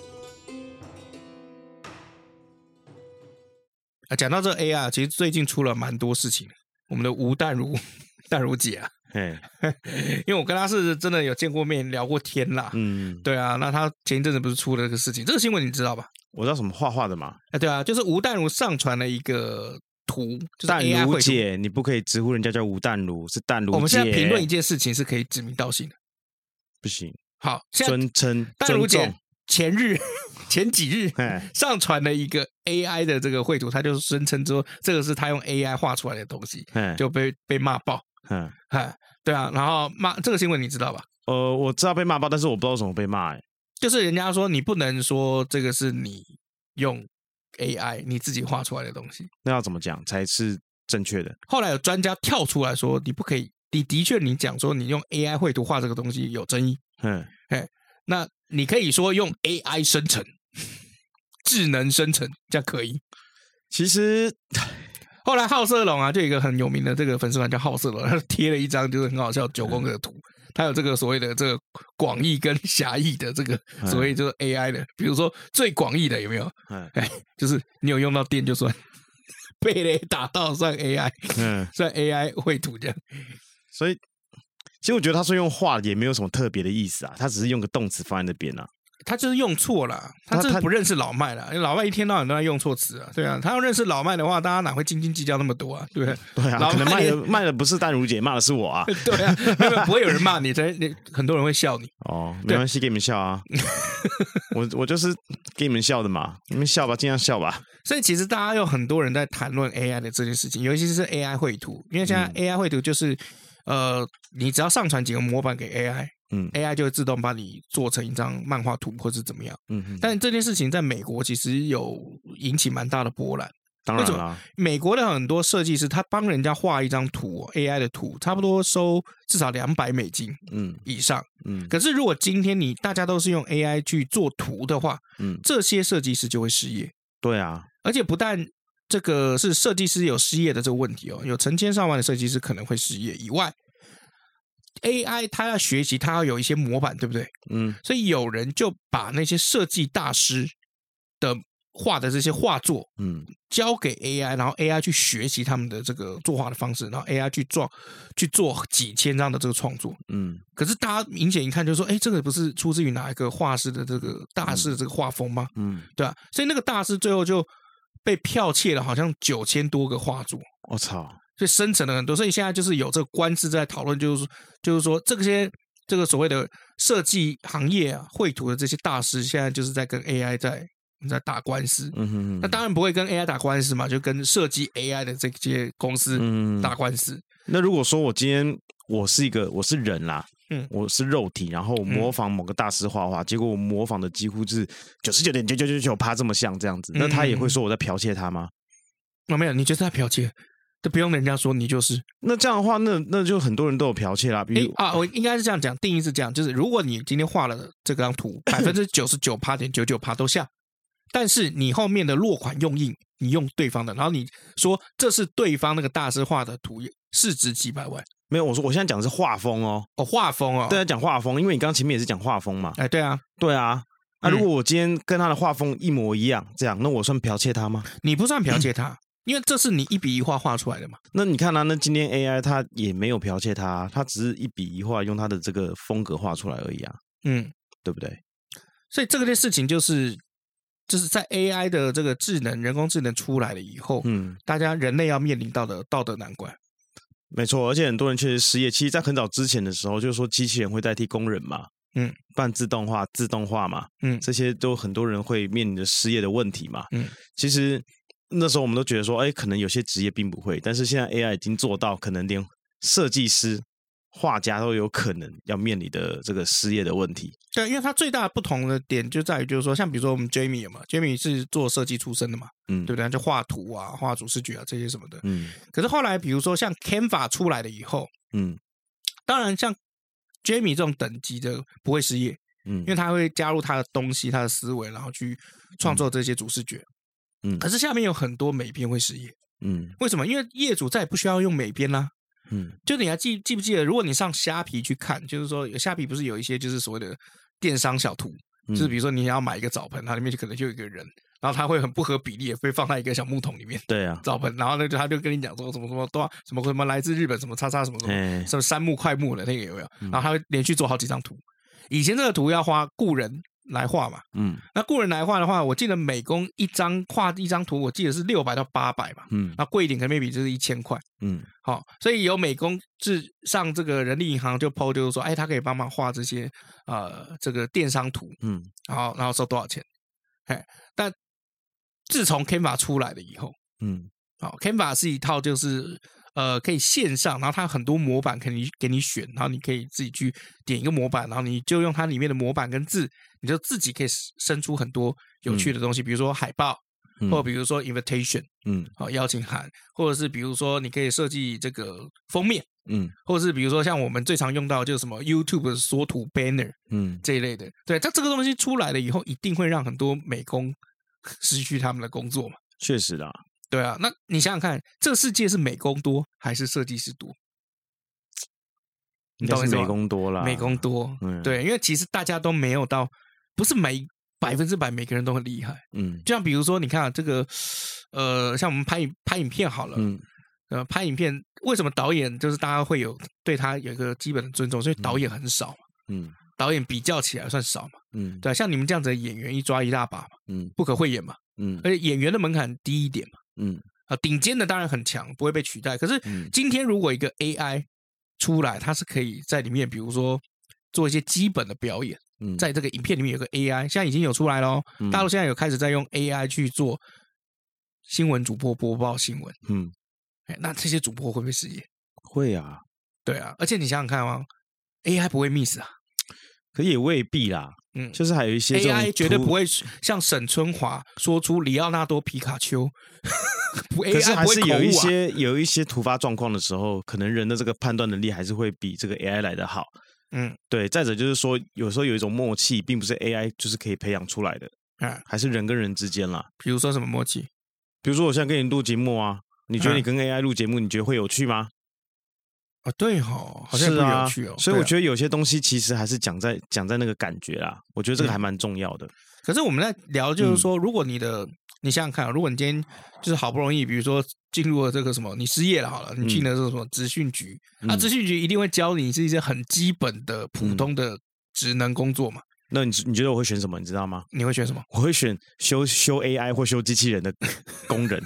啊，讲到这 AI 啊，其实最近出了蛮多事情。我们的吴淡如，<laughs> 淡如姐啊。嘿，<laughs> 因为我跟他是真的有见过面、聊过天啦。嗯，对啊，那他前一阵子不是出了这个事情？这个新闻你知道吧？我知道什么画画的嘛？哎，对啊，就是吴淡如上传了一个图，就是、淡如姐，你不可以直呼人家叫吴淡如，是淡如姐。我们现在评论一件事情是可以指名道姓的，不行。好，尊称淡如姐前日 <laughs> 前几日上传了一个 AI 的这个绘图，他就声称说这个是他用 AI 画出来的东西，就被被骂爆。嗯，嗨，对啊，然后骂这个新闻你知道吧？呃，我知道被骂爆，但是我不知道怎么被骂。哎，就是人家说你不能说这个是你用 AI 你自己画出来的东西，那要怎么讲才是正确的？后来有专家跳出来说，你不可以，你的确你讲说你用 AI 绘图画这个东西有争议。嗯，哎，那你可以说用 AI 生成，智能生成这样可以。其实。<sighs> 后来好色龙啊，就有一个很有名的这个粉丝团叫好色龙，他贴了一张就是很好笑九宫格的图，他有这个所谓的这个广义跟狭义的这个所谓就是 AI 的，比如说最广义的有没有？哎，就是你有用到电就算，被雷打到算 AI，嗯，算 AI 绘图这样。所以其实我觉得他说用画也没有什么特别的意思啊，他只是用个动词放在那边啊。他就是用错了，他就是不认识老麦了。老麦一天到晚都在用错词啊，对啊。他要认识老麦的话，大家哪会斤斤计较那么多啊？对不对？<laughs> 对啊，可能卖的卖的不是淡如姐，骂的是我啊。<laughs> 对啊，没有不会有人骂你，你很多人会笑你。<laughs> 哦，没关系，给你们笑啊。我我就是给你们笑的嘛，你们笑吧，尽量笑吧。所以其实大家有很多人在谈论 AI 的这件事情，尤其是 AI 绘图，因为现在 AI 绘图就是、嗯、呃，你只要上传几个模板给 AI。嗯，AI 就会自动帮你做成一张漫画图或是怎么样，嗯哼，但这件事情在美国其实有引起蛮大的波澜。当然了，美国的很多设计师他帮人家画一张图，AI 的图，差不多收至少两百美金，嗯，以上，嗯。可是如果今天你大家都是用 AI 去做图的话，嗯，这些设计师就会失业。对啊，而且不但这个是设计师有失业的这个问题哦，有成千上万的设计师可能会失业以外，AI 它要学习，它要有一些模板，对不对？嗯，所以有人就把那些设计大师的。画的这些画作，嗯，交给 AI，然后 AI 去学习他们的这个作画的方式，然后 AI 去做去做几千张的这个创作，嗯。可是大家明显一看就说，哎，这个不是出自于哪一个画师的这个大师的这个画风吗？嗯，对啊。所以那个大师最后就被剽窃了，好像九千多个画作。我操！所以生成了很多，所以现在就是有这个官司在讨论，就是就是说这些这个所谓的设计行业啊，绘图的这些大师，现在就是在跟 AI 在。在打官司，嗯哼哼，那当然不会跟 AI 打官司嘛，就跟设计 AI 的这些公司打官司。嗯、那如果说我今天我是一个我是人啦，嗯，我是肉体，然后模仿某个大师画画，嗯、结果我模仿的几乎是九十九点九九九九趴这么像这样子，那他也会说我在剽窃他吗？那、嗯哦、没有，你就是在剽窃，就不用人家说你就是。那这样的话，那那就很多人都有剽窃啦。比如、欸、啊，我应该是这样讲，定义是这样，就是如果你今天画了这张图，<clears throat> 百分之九十九趴点九九趴都像。但是你后面的落款用印，你用对方的，然后你说这是对方那个大师画的图，市值几百万？没有，我说我现在讲的是画风哦，哦，画风哦，对啊，讲画风，因为你刚刚前面也是讲画风嘛，哎，对啊，对啊，那、如果我今天跟他的画风一模一样，这样，那我算剽窃他吗？你不算剽窃他，嗯、因为这是你一笔一画画出来的嘛。那你看啊，那今天 AI 它也没有剽窃它，它只是一笔一画用它的这个风格画出来而已啊，嗯，对不对？所以这个件事情就是。就是在 AI 的这个智能、人工智能出来了以后，嗯，大家人类要面临到的道德难关。没错，而且很多人确实失业。其实，在很早之前的时候，就是说机器人会代替工人嘛，嗯，半自动化、自动化嘛，嗯，这些都很多人会面临着失业的问题嘛，嗯，其实那时候我们都觉得说，哎，可能有些职业并不会，但是现在 AI 已经做到，可能连设计师。画家都有可能要面临的这个失业的问题。对，因为它最大的不同的点就在于，就是说，像比如说我们 Jamie 嘛，Jamie 是做设计出身的嘛，嗯，对不对？就画图啊、画主视觉啊这些什么的，嗯。可是后来，比如说像 Canva 出来了以后，嗯，当然像 Jamie 这种等级的不会失业，嗯，因为他会加入他的东西、他的思维，然后去创作这些主视觉，嗯。可是下面有很多美编会失业，嗯，为什么？因为业主再也不需要用美编啦。嗯，就你还记记不记得？如果你上虾皮去看，就是说有虾皮不是有一些就是所谓的电商小图，嗯、就是比如说你想要买一个澡盆，它里面就可能就有一个人，然后他会很不合比例，会放在一个小木桶里面。对啊，澡盆，然后呢就他就跟你讲说什么什么多什么什么来自日本什么叉叉什么什么什么杉木快木的那个有没有？然后他会连续做好几张图。以前这个图要花雇人。来画嘛，嗯，那雇人来画的话，我记得美工一张画一张图，我记得是六百到八百嘛，嗯，那贵一点可能 maybe 就是一千块，嗯，好，所以有美工至上这个人力银行就 po 就是说，哎，他可以帮忙画这些呃这个电商图，嗯，好，然后收多少钱？哎，但自从 Canva 出来了以后，嗯，好，Canva 是一套就是。呃，可以线上，然后它很多模板可以给你选，然后你可以自己去点一个模板，然后你就用它里面的模板跟字，你就自己可以生出很多有趣的东西，嗯、比如说海报，嗯、或比如说 invitation，嗯，好邀请函，或者是比如说你可以设计这个封面，嗯，或者是比如说像我们最常用到就是什么 YouTube 的缩图 banner，嗯，这一类的，对，它这个东西出来了以后，一定会让很多美工失去他们的工作嘛，确实的。对啊，那你想想看，这个世界是美工多还是设计师多？应该是美工多啦，美工多。嗯，对，因为其实大家都没有到，不是每百分之百每个人都很厉害。嗯，就像比如说，你看啊，这个，呃，像我们拍影拍影片好了，嗯，呃，拍影片为什么导演就是大家会有对他有一个基本的尊重？所以导演很少嘛。嗯，导演比较起来算少嘛。嗯，对，像你们这样子的演员一抓一大把嘛。嗯，不可讳言嘛。嗯，而且演员的门槛低一点嘛。嗯啊，顶尖的当然很强，不会被取代。可是今天如果一个 AI 出来，它是可以在里面，比如说做一些基本的表演。嗯，在这个影片里面有个 AI，现在已经有出来喽。大陆现在有开始在用 AI 去做新闻主播播报新闻。嗯，哎，那这些主播会不会失业？会啊，对啊。而且你想想看啊，AI 不会 miss 啊。可也未必啦。嗯，就是还有一些 AI 绝对不会像沈春华说出里奥纳多皮卡丘。可是还是有一些有一些突发状况的时候，可能人的这个判断能力还是会比这个 AI 来的好。嗯，对。再者就是说，有时候有一种默契，并不是 AI 就是可以培养出来的。嗯，还是人跟人之间啦。比如说什么默契？比如说我现在跟你录节目啊，你觉得你跟 AI 录节目，你觉得会有趣吗？啊，对哦，好像不有趣哦。所以我觉得有些东西其实还是讲在讲在那个感觉啦。我觉得这个还蛮重要的。可是我们在聊，就是说，如果你的你想想看，如果你今天就是好不容易，比如说进入了这个什么，你失业了好了，你进了这个什么资讯局，那资讯局一定会教你是一些很基本的普通的职能工作嘛。那你你觉得我会选什么？你知道吗？你会选什么？我会选修修 AI 或修机器人的工人，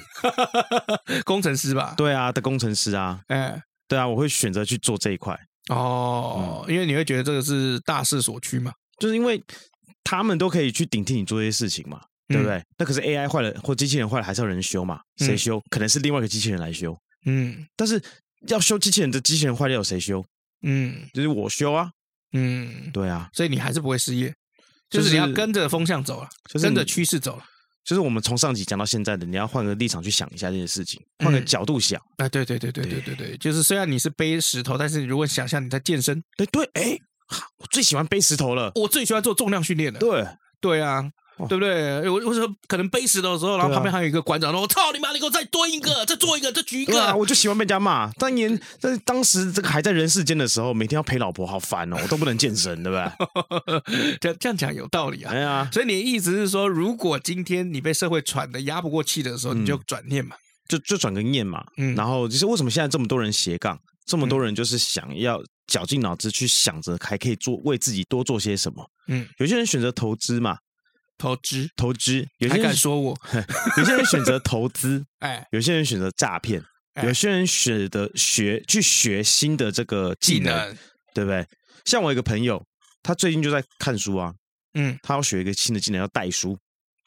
<laughs> 工程师吧？对啊，的工程师啊，哎，对啊，我会选择去做这一块哦，因为你会觉得这个是大势所趋嘛，就是因为他们都可以去顶替你做这些事情嘛，对不对？那可是 AI 坏了或机器人坏了，还是要人修嘛？谁修？可能是另外一个机器人来修，嗯，但是要修机器人的机器人坏了，有谁修？嗯，就是我修啊。嗯，对啊，所以你还是不会失业，就是你要跟着风向走了，跟着趋势走了。就是我们从上集讲到现在的，你要换个立场去想一下这件事情，换个角度想。哎，对对对对对对对，就是虽然你是背石头，但是如果想象你在健身，对对，哎，我最喜欢背石头了，我最喜欢做重量训练了。对对啊。对不对？我我说可能背石头的时候，然后旁边还有一个馆长说：“我操你妈！你给我再蹲一个，再做一个，再举一个。”我就喜欢被人家骂。当年在当时这个还在人世间的时候，每天要陪老婆，好烦哦，<laughs> 我都不能健身，对不对？<laughs> 这这样讲有道理啊。哎呀，所以你的意思是说，如果今天你被社会喘得压不过气的时候，你就转念嘛，就就转个念嘛。嗯，然后就是为什么现在这么多人斜杠，这么多人就是想要绞尽脑汁去想着还可以做为自己多做些什么。嗯，有些人选择投资嘛。投资，投资，有些人敢说我？<laughs> 有些人选择投资，<laughs> 哎，有些人选择诈骗，有些人选择学去学新的这个技能，技能。对不对？像我一个朋友，他最近就在看书啊，嗯，他要学一个新的技能，要代书。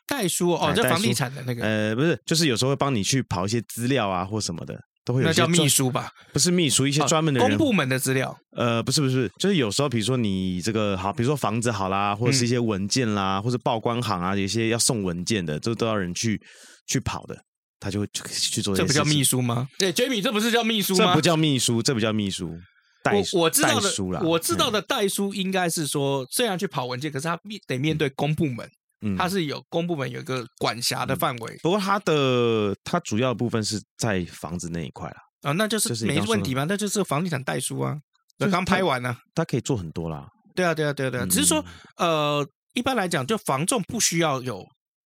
代书哦，这房地产的那个，呃，不是，就是有时候会帮你去跑一些资料啊，或什么的。都会有那叫秘书吧？不是秘书，一些专门的人，公部门的资料。呃，不是不是，就是有时候，比如说你这个好，比如说房子好啦，或者是一些文件啦，或者报关行啊，有些要送文件的，这都要人去去跑的，他就会去做。这不叫秘书吗？对，Jamie，这不是叫秘书吗？这不叫秘书，这不叫秘书。代我我知道的，我知道的代书应该是说，虽然去跑文件，可是他面得面对公部门。嗯，它是有公部门有一个管辖的范围，不过它的它主要的部分是在房子那一块了啊，那就是没问题嘛，那就是房地产代书啊，刚拍完呢，它可以做很多啦，对啊，对啊，对啊，对啊，只是说呃，一般来讲，就房仲不需要有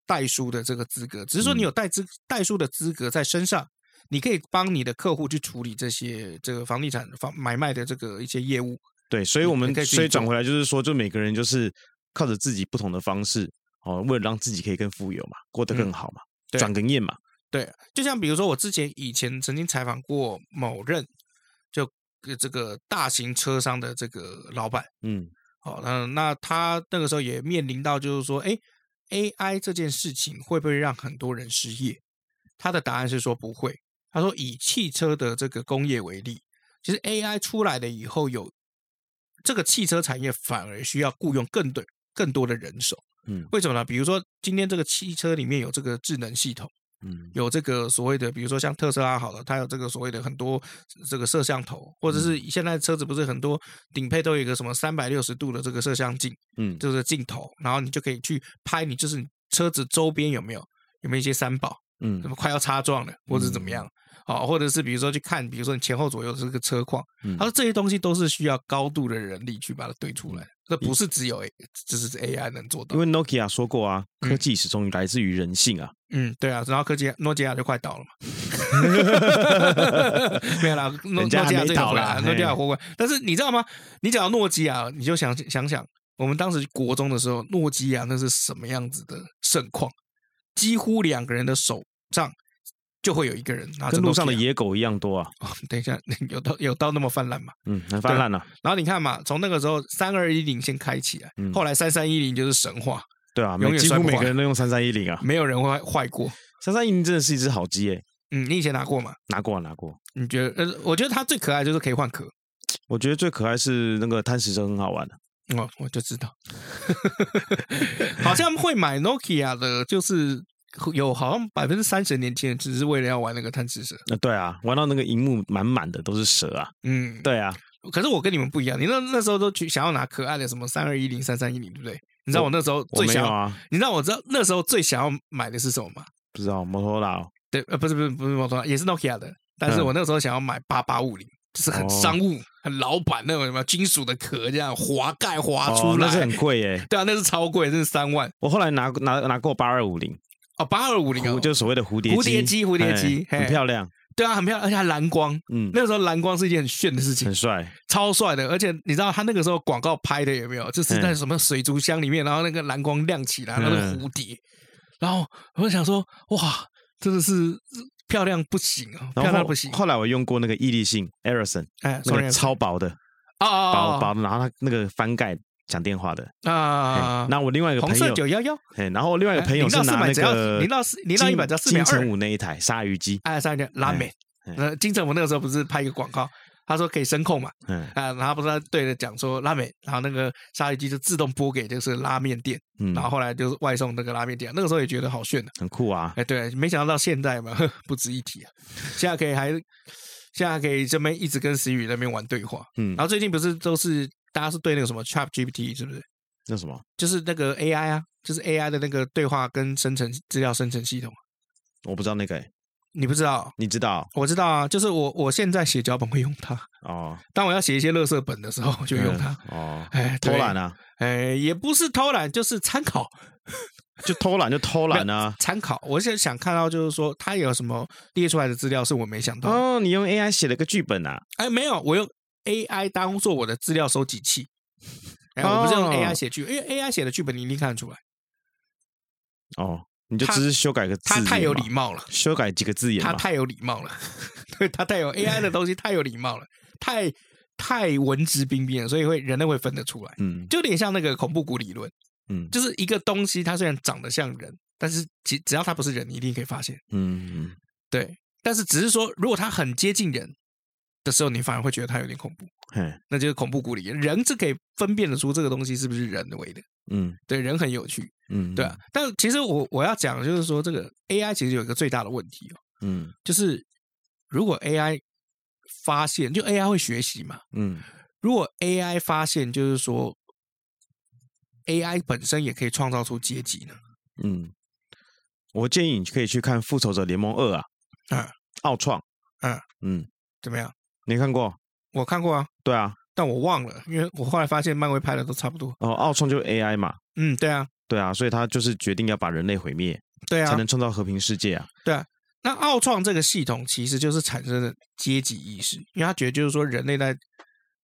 代书的这个资格，只是说你有代资代书的资格在身上，你可以帮你的客户去处理这些这个房地产房买卖的这个一些业务，对，所以我们所以转回来就是说，就每个人就是靠着自己不同的方式。哦，为了让自己可以更富有嘛，过得更好嘛，转个念嘛。对，就像比如说，我之前以前曾经采访过某任，就这个大型车商的这个老板，嗯，好，那那他那个时候也面临到就是说，哎，AI 这件事情会不会让很多人失业？他的答案是说不会。他说以汽车的这个工业为例，其实 AI 出来了以后，有这个汽车产业反而需要雇佣更多更多的人手。嗯，为什么呢？比如说今天这个汽车里面有这个智能系统，嗯，有这个所谓的，比如说像特斯拉好了，它有这个所谓的很多这个摄像头，或者是现在车子不是很多顶配都有一个什么三百六十度的这个摄像镜，嗯，就是镜头，然后你就可以去拍你就是车子周边有没有有没有一些三宝，嗯，什么快要擦撞了，或者怎么样。好，或者是比如说去看，比如说你前后左右的这个车况，他说这些东西都是需要高度的人力去把它对出来，这不是只有 A，就是 AI 能做到。因为 Nokia 说过啊，科技始终来自于人性啊。嗯，对啊，然后科技诺基亚就快倒了嘛。<laughs> 没有啦，诺基亚这个回来，诺基亚活过来。但是你知道吗？你讲到诺基亚，你就想想想，我们当时国中的时候，诺基亚那是什么样子的盛况？几乎两个人的手上。就会有一个人拿着跟路上的野狗一样多啊！哦，等一下，<laughs> 有到有到那么泛滥吗？嗯，很泛滥了。然后你看嘛，从那个时候三二一零先开起来，后来三三一零就是神话。对啊，永远几乎每个人都用三三一零啊，没有人会坏过。三三一零真的是一只好机诶。嗯，你以前拿过吗？拿过啊，拿过。你觉得？呃，我觉得它最可爱就是可以换壳。我觉得最可爱是那个贪食蛇很好玩的。哦，我就知道，<laughs> 好像会买 Nokia 的，就是有好像百分之三十的年轻人只是为了要玩那个贪吃蛇。那对啊，玩到那个荧幕满满的都是蛇啊。嗯，对啊。可是我跟你们不一样，你那那时候都去想要拿可爱的什么三二一零、三三一零，对不对？你知道我那时候最想要啊？你知道我知道那时候最想要买的是什么吗？不知道，摩托罗拉。对，呃，不是不是不是摩托罗拉，也是 Nokia 的。但是我那时候想要买八八五零，就是很商务、很老板那种什么金属的壳，这样滑盖滑出来，那是很贵耶。对啊，那是超贵，那是三万。我后来拿拿拿过八二五零，哦，八二五零哦，就是所谓的蝴蝶蝴蝶机，蝴蝶机很漂亮。对啊，很漂亮，而且还蓝光。嗯，那个时候蓝光是一件很炫的事情，很帅，超帅的。而且你知道他那个时候广告拍的有没有？就是在什么水族箱里面，然后那个蓝光亮起来，那个蝴蝶。然后我就想说，哇，真的是。漂亮不行啊，漂亮不行。后来我用过那个毅力性 Ericsson，哎，那个超薄的，啊薄薄的，然后它那个翻盖讲电话的。啊。那我另外一个朋友，红色九幺幺，然后我另外一个朋友是拿那个零到四零到一百只要四点二，金城武那一台鲨鱼机，哎，鲨鱼机拉美。呃，金城武那个时候不是拍一个广告？他说可以声控嘛，嗯。啊，然后不是他对着讲说拉面，然后那个鲨鱼机就自动拨给就是拉面店，嗯，然后后来就是外送那个拉面店，那个时候也觉得好炫的，很酷啊，哎，对，没想到到现在嘛，<laughs> 不值一提啊，现在可以还，现在可以这边一直跟思雨那边玩对话，嗯，然后最近不是都是大家是对那个什么 ChatGPT 是不是？那什么？就是那个 AI 啊，就是 AI 的那个对话跟生成资料生成系统，我不知道那个、欸。你不知道？你知道？我知道啊，就是我我现在写脚本会用它哦。当我要写一些乐色本的时候，就用它哦。哎，偷懒啊？哎，也不是偷懒，就是参考。就偷懒就偷懒啊！<laughs> 参考。我现在想看到，就是说它有什么列出来的资料是我没想到哦。你用 AI 写了个剧本啊？哎，没有，我用 AI 当做我的资料收集器。<laughs> 哎，我不是用 AI 写剧，因为 AI 写的剧本你一定看得出来。哦。你就只是修改个字，他太有礼貌了。修改几个字眼，他太有礼貌了。<laughs> 对，他太有 AI 的东西，太有礼貌了，太太文质彬彬了，所以会人类会分得出来。嗯，就有点像那个恐怖谷理论。嗯，就是一个东西，它虽然长得像人，但是只只要它不是人，你一定可以发现。嗯嗯，对。但是只是说，如果它很接近人的时候，你反而会觉得它有点恐怖。嘿，那就是恐怖谷里。人是可以分辨得出这个东西是不是人为的。嗯，对，人很有趣。嗯，对啊，但其实我我要讲的就是说，这个 AI 其实有一个最大的问题哦，嗯，就是如果 AI 发现，就 AI 会学习嘛，嗯，如果 AI 发现，就是说 AI 本身也可以创造出阶级呢，嗯，我建议你可以去看《复仇者联盟二》啊，嗯，奥创，嗯嗯，怎么样？没看过？我看过啊，对啊，但我忘了，因为我后来发现漫威拍的都差不多。哦，奥创就是 AI 嘛，嗯，对啊。对啊，所以他就是决定要把人类毁灭，对啊，才能创造和平世界啊。对啊，那奥创这个系统其实就是产生了阶级意识，因为他觉得就是说人类在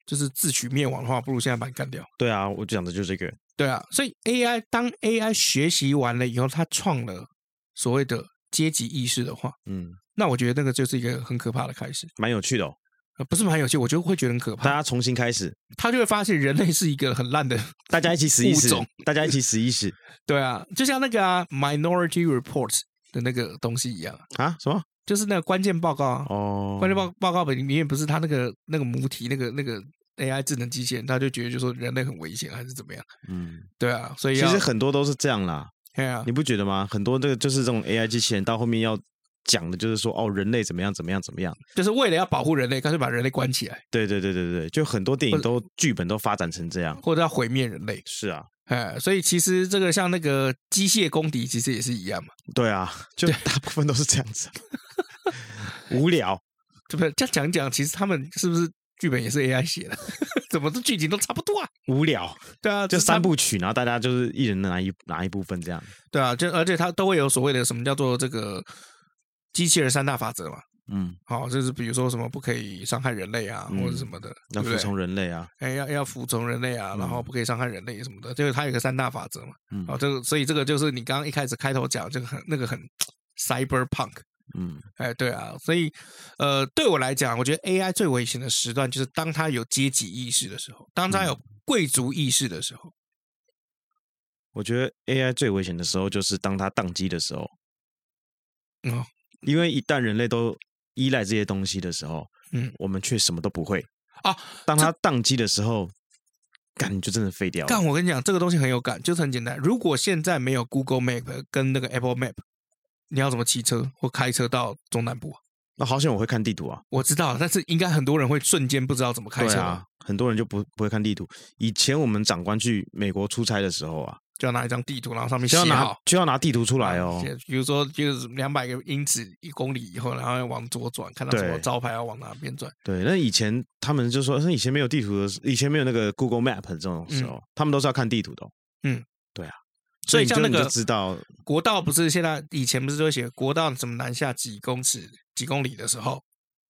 就是自取灭亡的话，不如现在把你干掉。对啊，我讲的就是这个。对啊，所以 AI 当 AI 学习完了以后，他创了所谓的阶级意识的话，嗯，那我觉得那个就是一个很可怕的开始，蛮有趣的哦。不是蛮有趣，我就会觉得很可怕。大家重新开始，他就会发现人类是一个很烂的，大家一起死一死，大家一起死一死。<laughs> 对啊，就像那个啊，Minority Report 的那个东西一样啊，什么？就是那个关键报告啊。哦，关键报报告本里面不是他那个那个母体那个那个 AI 智能机器人，他就觉得就说人类很危险还是怎么样？嗯，对啊，所以其实很多都是这样啦。对啊，你不觉得吗？很多这个就是这种 AI 机器人到后面要。讲的就是说，哦，人类怎么样，怎么样，怎么样，就是为了要保护人类，干脆把人类关起来。对对对对对，就很多电影都剧本都发展成这样，或者要毁灭人类。是啊，哎，所以其实这个像那个机械公敌，其实也是一样嘛。对啊，就大部分都是这样子，<laughs> 无聊，对不对？这样讲讲，其实他们是不是剧本也是 AI 写的？<laughs> 怎么这剧情都差不多啊？无聊。对啊，就三部曲，然后大家就是一人拿一拿一部分这样。对啊，就而且他都会有所谓的什么叫做这个。机器人三大法则嘛，嗯，好，就是比如说什么不可以伤害人类啊，或者什么的，要服从人类啊，哎，要要服从人类啊，然后不可以伤害人类什么的，就是它有个三大法则嘛，嗯，好，这个所以这个就是你刚刚一开始开头讲这个很那个很 cyberpunk，嗯，哎，对啊，所以呃，对我来讲，我觉得 AI 最危险的时段就是当它有阶级意识的时候，当它有贵族意识的时候，我觉得 AI 最危险的时候就是当它宕机的时候，哦。因为一旦人类都依赖这些东西的时候，嗯，我们却什么都不会啊。当它宕机的时候，干你就真的废掉了。干，我跟你讲，这个东西很有感，就是很简单。如果现在没有 Google Map 跟那个 Apple Map，你要怎么骑车或开车到中南部？那好险我会看地图啊！我知道，但是应该很多人会瞬间不知道怎么开车啊。很多人就不不会看地图。以前我们长官去美国出差的时候啊。就要拿一张地图，然后上面写好，就要拿就要拿地图出来哦。比如说，就是两百个英尺一公里以后，然后要往左转，看到什么招牌要往哪边转。对，那以前他们就说，那以前没有地图的以前没有那个 Google Map 这种时候，嗯、他们都是要看地图的、哦。嗯，对啊。所以像那个知道国道不是现在以前不是都写国道怎么南下几公尺几公里的时候，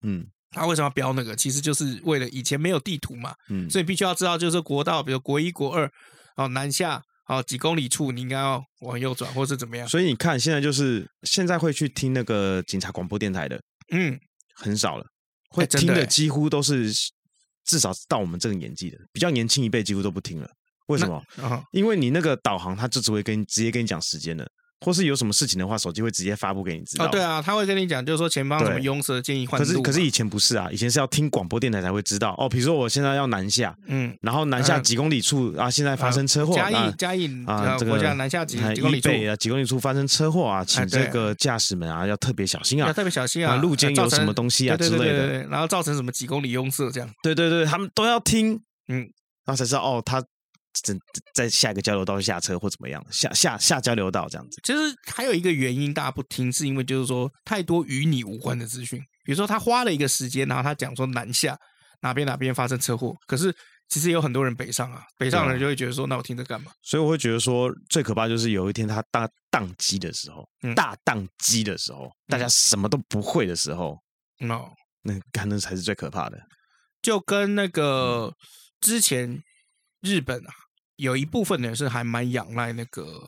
嗯，他为什么要标那个？其实就是为了以前没有地图嘛，嗯，所以必须要知道，就是国道，比如国一、国二，哦，南下。好，几公里处你应该要往右转，或是怎么样？所以你看，现在就是现在会去听那个警察广播电台的，嗯，很少了。会听的几乎都是至少到我们这个年纪的，比较年轻一辈几乎都不听了。为什么？因为你那个导航，它就只会跟直接跟你讲时间了。或是有什么事情的话，手机会直接发布给你知道。哦，对啊，他会跟你讲，就是说前方什么拥塞，建议换。可是可是以前不是啊，以前是要听广播电台才会知道。哦，比如说我现在要南下，嗯，然后南下几公里处啊，现在发生车祸。嘉义嘉义啊，这个南下几几公里处啊，几公里处发生车祸啊，请这个驾驶们啊要特别小心啊，要特别小心啊，路肩有什么东西啊之类的，然后造成什么几公里拥塞这样。对对对，他们都要听，嗯，那才知道哦，他。在下一个交流道下车或怎么样，下下下交流道这样子。其实还有一个原因，大家不听，是因为就是说太多与你无关的资讯。比如说他花了一个时间，然后他讲说南下哪边哪边发生车祸，可是其实有很多人北上啊，北上的人就会觉得说，那我听这干嘛？所以我会觉得说，最可怕就是有一天他大宕机的时候，大宕机的时候，大家什么都不会的时候，那那干那才是最可怕的。就跟那个之前日本啊。有一部分人是还蛮仰赖那个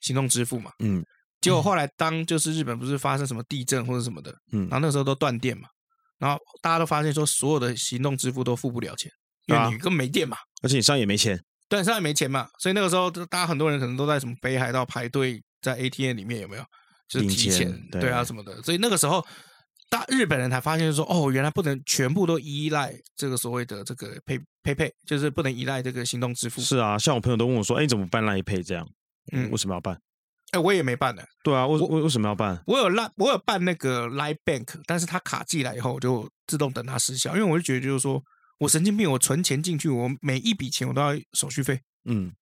行动支付嘛，嗯，结果后来当就是日本不是发生什么地震或者什么的，嗯，然后那时候都断电嘛，然后大家都发现说所有的行动支付都付不了钱，因为你根本没电嘛，而且你身上也没钱，对，身上也没钱嘛，所以那个时候大家很多人可能都在什么北海道排队在 ATM 里面有没有，就是提钱，对啊什么的，所以那个时候。大日本人才发现说，哦，原来不能全部都依赖这个所谓的这个 Pay Pay Pay，就是不能依赖这个行动支付。是啊，像我朋友都问我说，哎，怎么办 Line Pay 这样？嗯，为什么要办？哎，我也没办呢。对啊，为为为什么要办？我有 Line，我有办那个 Line Bank，但是它卡寄来以后，我就自动等它失效，因为我就觉得就是说我神经病，我存钱进去，我每一笔钱我都要手续费。嗯，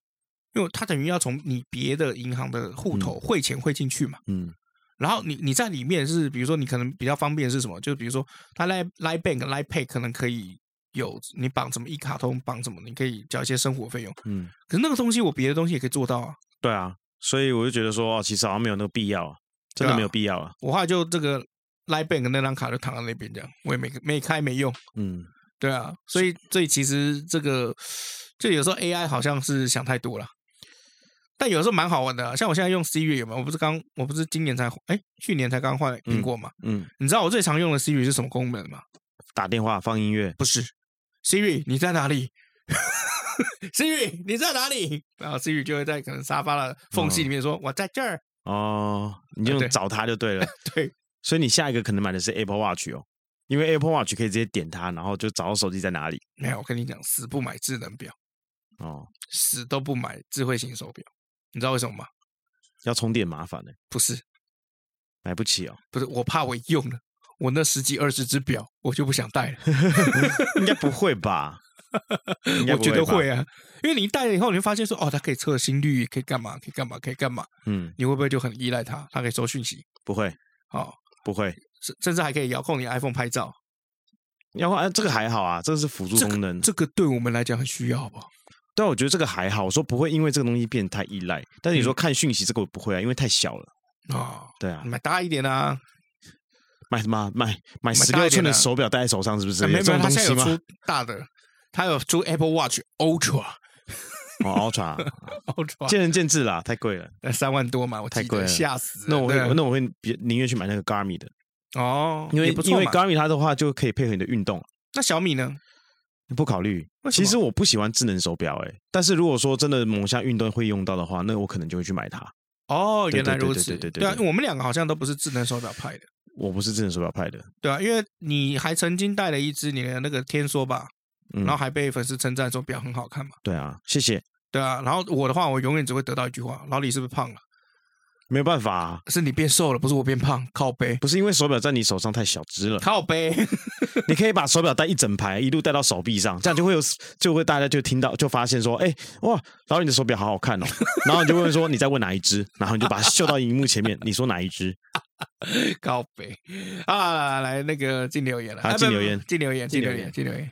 因为他等于要从你别的银行的户头汇钱汇进去嘛。嗯。然后你你在里面是，比如说你可能比较方便是什么？就比如说他 Line Line Bank Line Pay 可能可以有你绑什么一卡通绑什么，你可以交一些生活费用。嗯，可是那个东西我别的东西也可以做到啊。对啊，所以我就觉得说，其实好像没有那个必要啊，真的没有必要啊。我后来就这个 Line Bank 那张卡就躺在那边这样，我也没没开没用。嗯，对啊，所以所以其实这个就有时候 AI 好像是想太多了。但有时候蛮好玩的，啊，像我现在用 Siri 有没有？我不是刚，我不是今年才，哎，去年才刚换苹果嘛。嗯，嗯，你知道我最常用的 Siri 是什么功能吗？打电话放音乐？不是，Siri 你在哪里？<laughs> Siri 你在哪里？然后 Siri 就会在可能沙发的缝隙里面说：“哦、我在这儿。”哦，你就找他就对了。<laughs> 对，所以你下一个可能买的是 Apple Watch 哦，因为 Apple Watch 可以直接点它，然后就找到手机在哪里。没有，我跟你讲，死不买智能表哦，死都不买智慧型手表。你知道为什么吗？要充电麻烦呢？不是，买不起哦。不是，我怕我用了，我那十几二十只表，我就不想戴了。<laughs> 应该不会吧？<laughs> 我觉得会啊，因为你一戴了以后，你会发现说，哦，它可以测心率，可以干嘛？可以干嘛？可以干嘛？嗯，你会不会就很依赖它？它可以收讯息？不会，哦，不会，甚甚至还可以遥控你 iPhone 拍照。遥控，哎，这个还好啊，这个是辅助功能，这个对我们来讲很需要，好不好？但我觉得这个还好，我说不会因为这个东西变得太依赖。但是你说看讯息这个我不会啊，因为太小了啊。哦、对啊，买大一点啊，买什么？买买十六寸的手表戴在手上是不是？没有，它现在有出大的，他有出 Apple Watch Ultra。<laughs> <laughs> 哦，Ultra，Ultra，见仁见智啦，太贵了，三万多嘛，我太贵了，吓死。那我会，那我会比宁愿去买那个 Garmin 的哦，因为因为 Garmin 它的话就可以配合你的运动。那小米呢？不考虑，其实我不喜欢智能手表，哎，但是如果说真的某项运动会用到的话，那我可能就会去买它。哦，原来如此，对对对，对啊，我们两个好像都不是智能手表派的。我不是智能手表派的，对啊，因为你还曾经带了一只你的那个天梭吧？然后还被粉丝称赞说表很好看嘛。对啊，谢谢。对啊，然后我的话，我永远只会得到一句话：老李是不是胖了？没有办法、啊，是你变瘦了，不是我变胖。靠背，不是因为手表在你手上太小只了。靠背，你可以把手表戴一整排，一路戴到手臂上，这样就会有，就会大家就听到，就发现说，哎，哇，老李你的手表好好看哦。然后你就问说，你在问哪一只？然后你就把它秀到荧幕前面，你说哪一只？<laughs> 靠背啊，来那个进留言了，进留言，进留言，进留言，进留言。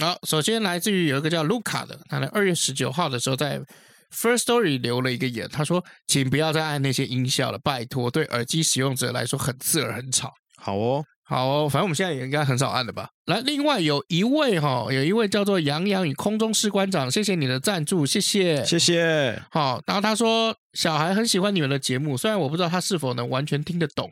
好，首先来自于有一个叫卢卡的，他在二月十九号的时候在。First Story 留了一个言，他说：“请不要再按那些音效了，拜托，对耳机使用者来说很刺耳、很吵。”好哦，好哦，反正我们现在也应该很少按了吧？来，另外有一位哈，有一位叫做杨洋与空中士官长，谢谢你的赞助，谢谢，谢谢。好，然后他说小孩很喜欢你们的节目，虽然我不知道他是否能完全听得懂，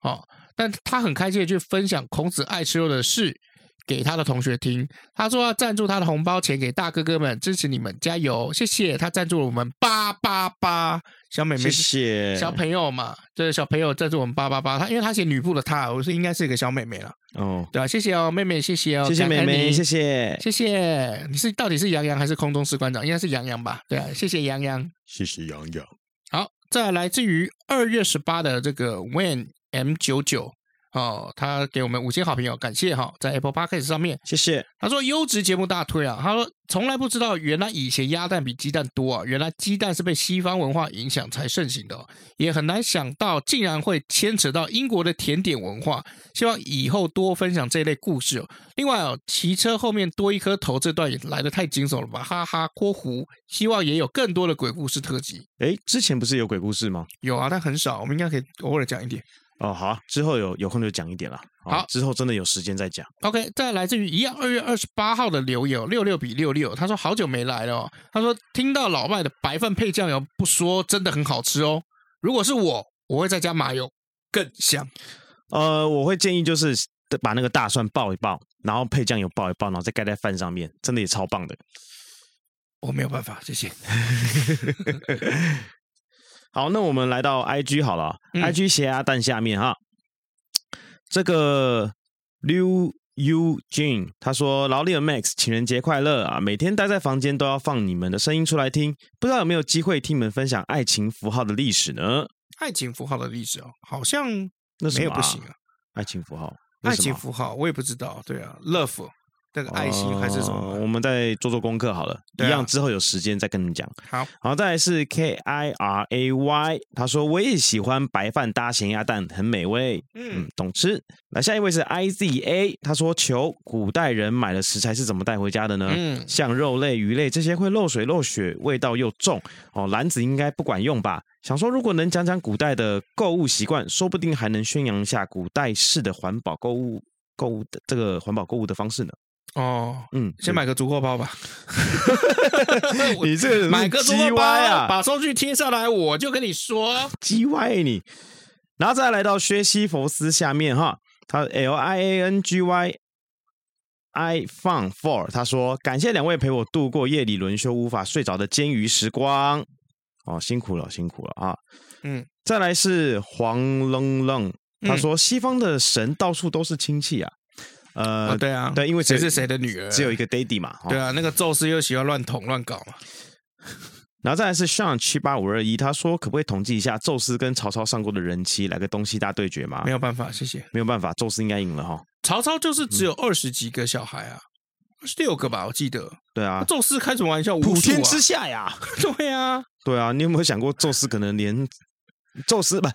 好，但他很开心的去分享孔子爱吃肉的事。给他的同学听，他说要赞助他的红包钱给大哥哥们，支持你们，加油，谢谢他赞助了我们八八八小妹妹，谢谢小朋友嘛，就是小朋友这是我们八八八，他因为他写女部的他，我说应该是一个小妹妹了，哦，对啊，谢谢哦，妹妹，谢谢哦，谢谢妹妹，谢谢，谢谢，你是到底是杨洋还是空中士官长？应该是杨洋吧，对啊，谢谢杨洋，谢谢杨洋，好，再来自于二月十八的这个 When M 九九。哦，他给我们五星好评哦，感谢哈、哦，在 Apple Podcast 上面，谢谢。他说优质节目大推啊，他说从来不知道原来以前鸭蛋比鸡蛋多啊，原来鸡蛋是被西方文化影响才盛行的、哦，也很难想到竟然会牵扯到英国的甜点文化。希望以后多分享这类故事哦。另外哦，骑车后面多一颗头这段也来的太惊悚了吧，哈哈，括弧，希望也有更多的鬼故事特辑。诶，之前不是有鬼故事吗？有啊，但很少，我们应该可以偶尔讲一点。哦，好，之后有有空就讲一点了。好，之后真的有时间再讲。OK，再来自于一样二月二十八号的留言，六六比六六，他说好久没来了、哦。他说听到老麦的白饭配酱油不说，真的很好吃哦。如果是我，我会再加麻油，更香。呃，我会建议就是把那个大蒜爆一爆，然后配酱油爆一爆，然后再盖在饭上面，真的也超棒的。我没有办法，谢谢。<laughs> 好，那我们来到 IG 好了、嗯、，IG 斜鸭蛋下面哈，这个 Liu Yu Jin 他说：“劳力的 Max 情人节快乐啊！每天待在房间都要放你们的声音出来听，不知道有没有机会听你们分享爱情符号的历史呢？爱情符号的历史哦，好像那没有不行啊。爱情符号，爱情符号我也不知道。对啊，Love。”这个爱心还是什么？呃、我们再做做功课好了，啊、一样之后有时间再跟你讲。好，好，再来是 K I R A Y，他说我也喜欢白饭搭咸鸭蛋，很美味。嗯，懂吃。来，下一位是 I Z A，他说求古代人买的食材是怎么带回家的呢？嗯，像肉类、鱼类这些会漏水漏血，味道又重哦，篮子应该不管用吧？想说如果能讲讲古代的购物习惯，说不定还能宣扬一下古代式的环保购物购物的这个环保购物的方式呢。哦，嗯，先买个足够包吧。<laughs> 你这个买个足货包啊，把收据贴上来，我就跟你说，G Y 你。然后再来到薛西弗斯下面哈，他 L I A N G Y I Fun For，他说感谢两位陪我度过夜里轮休无法睡着的煎鱼时光。哦，辛苦了，辛苦了啊。嗯，再来是黄愣愣，他说西方的神到处都是亲戚啊。呃、哦，对啊，对，因为谁是谁的女儿，只有一个 daddy 嘛。对啊，那个宙斯又喜欢乱捅乱搞嘛。然后再来是 Sean 七八五二一，他说可不可以统计一下宙斯跟曹操上过的人妻，来个东西大对决吗？没有办法，谢谢。没有办法，宙斯应该赢了哈。曹操就是只有二十几个小孩啊，二十六个吧，我记得。对啊，宙斯开什么玩笑？普天之下呀。<laughs> 对啊，对啊，你有没有想过宙斯可能连宙斯不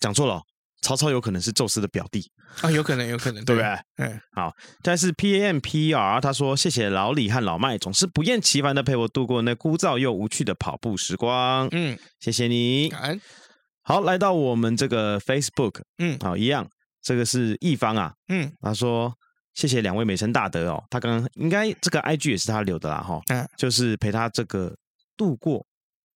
讲错了？曹操有可能是宙斯的表弟。啊，有可能，有可能，对不对？嗯，好，但是 P A M P R 他说谢谢老李和老麦，总是不厌其烦的陪我度过那枯燥又无趣的跑步时光。嗯，谢谢你。好，来到我们这个 Facebook，嗯，好，一样，这个是一方啊，嗯，他说谢谢两位美声大德哦，他刚刚应该这个 I G 也是他留的啦，哈，嗯，就是陪他这个度过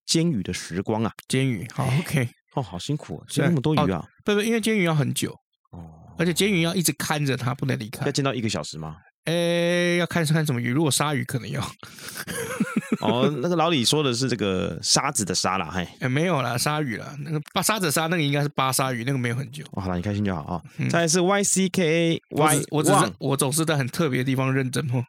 监狱的时光啊，监狱，好，OK。哦，好辛苦，煎那么多鱼啊！不不，因为煎鱼要很久哦，而且煎鱼要一直看着它，不能离开。要煎到一个小时吗？哎，要看是看什么鱼，如果鲨鱼可能要。<laughs> 哦，那个老李说的是这个沙子的沙啦，嘿，哎，没有啦，鲨鱼啦，那个巴沙子沙，那个应该是巴鲨鱼，那个没有很久。好了，你开心就好啊。再来是 Y C K A Y，我只是我总是在很特别的地方认真哦。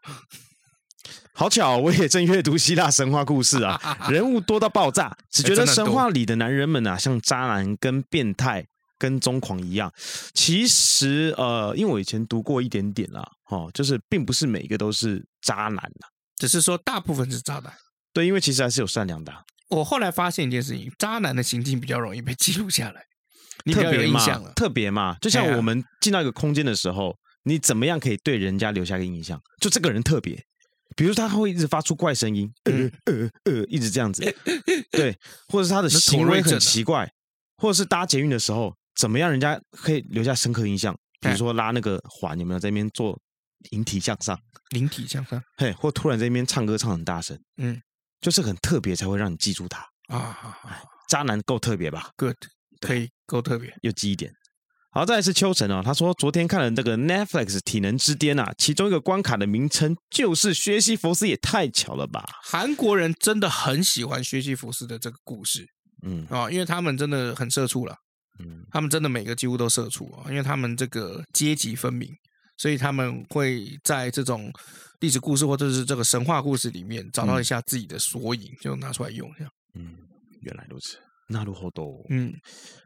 <laughs> 好巧，我也正阅读希腊神话故事啊，<laughs> 人物多到爆炸，只觉得神话里的男人们啊，像渣男跟变态跟疯狂一样。其实呃，因为我以前读过一点点啦，哦，就是并不是每一个都是渣男呐，只是说大部分是渣男。对，因为其实还是有善良的啊。我后来发现一件事情，渣男的行径比较容易被记录下来，你比较有印象了。特别嘛，就像我们进到一个空间的时候，你怎么样可以对人家留下一个印象？就这个人特别。比如他会一直发出怪声音，呃呃呃，一直这样子，对，或者是他的行为很奇怪，或者是搭捷运的时候怎么样，人家可以留下深刻印象。比如说拉那个环，有没有在那边做引体向上？引体向上，嘿，或突然在那边唱歌唱很大声，嗯，就是很特别才会让你记住他。啊。渣男够特别吧？Good，可以够特别，又记一点。好，再来是秋晨哦。他说昨天看了这个 Netflix《体能之巅》啊，其中一个关卡的名称就是薛西弗斯，也太巧了吧！韩国人真的很喜欢薛西弗斯的这个故事，嗯啊，因为他们真的很社畜了，嗯，他们真的每个几乎都社畜啊，因为他们这个阶级分明，所以他们会在这种历史故事或者是这个神话故事里面找到一下自己的缩影，就拿出来用这样。嗯，原来如此。那如何都嗯，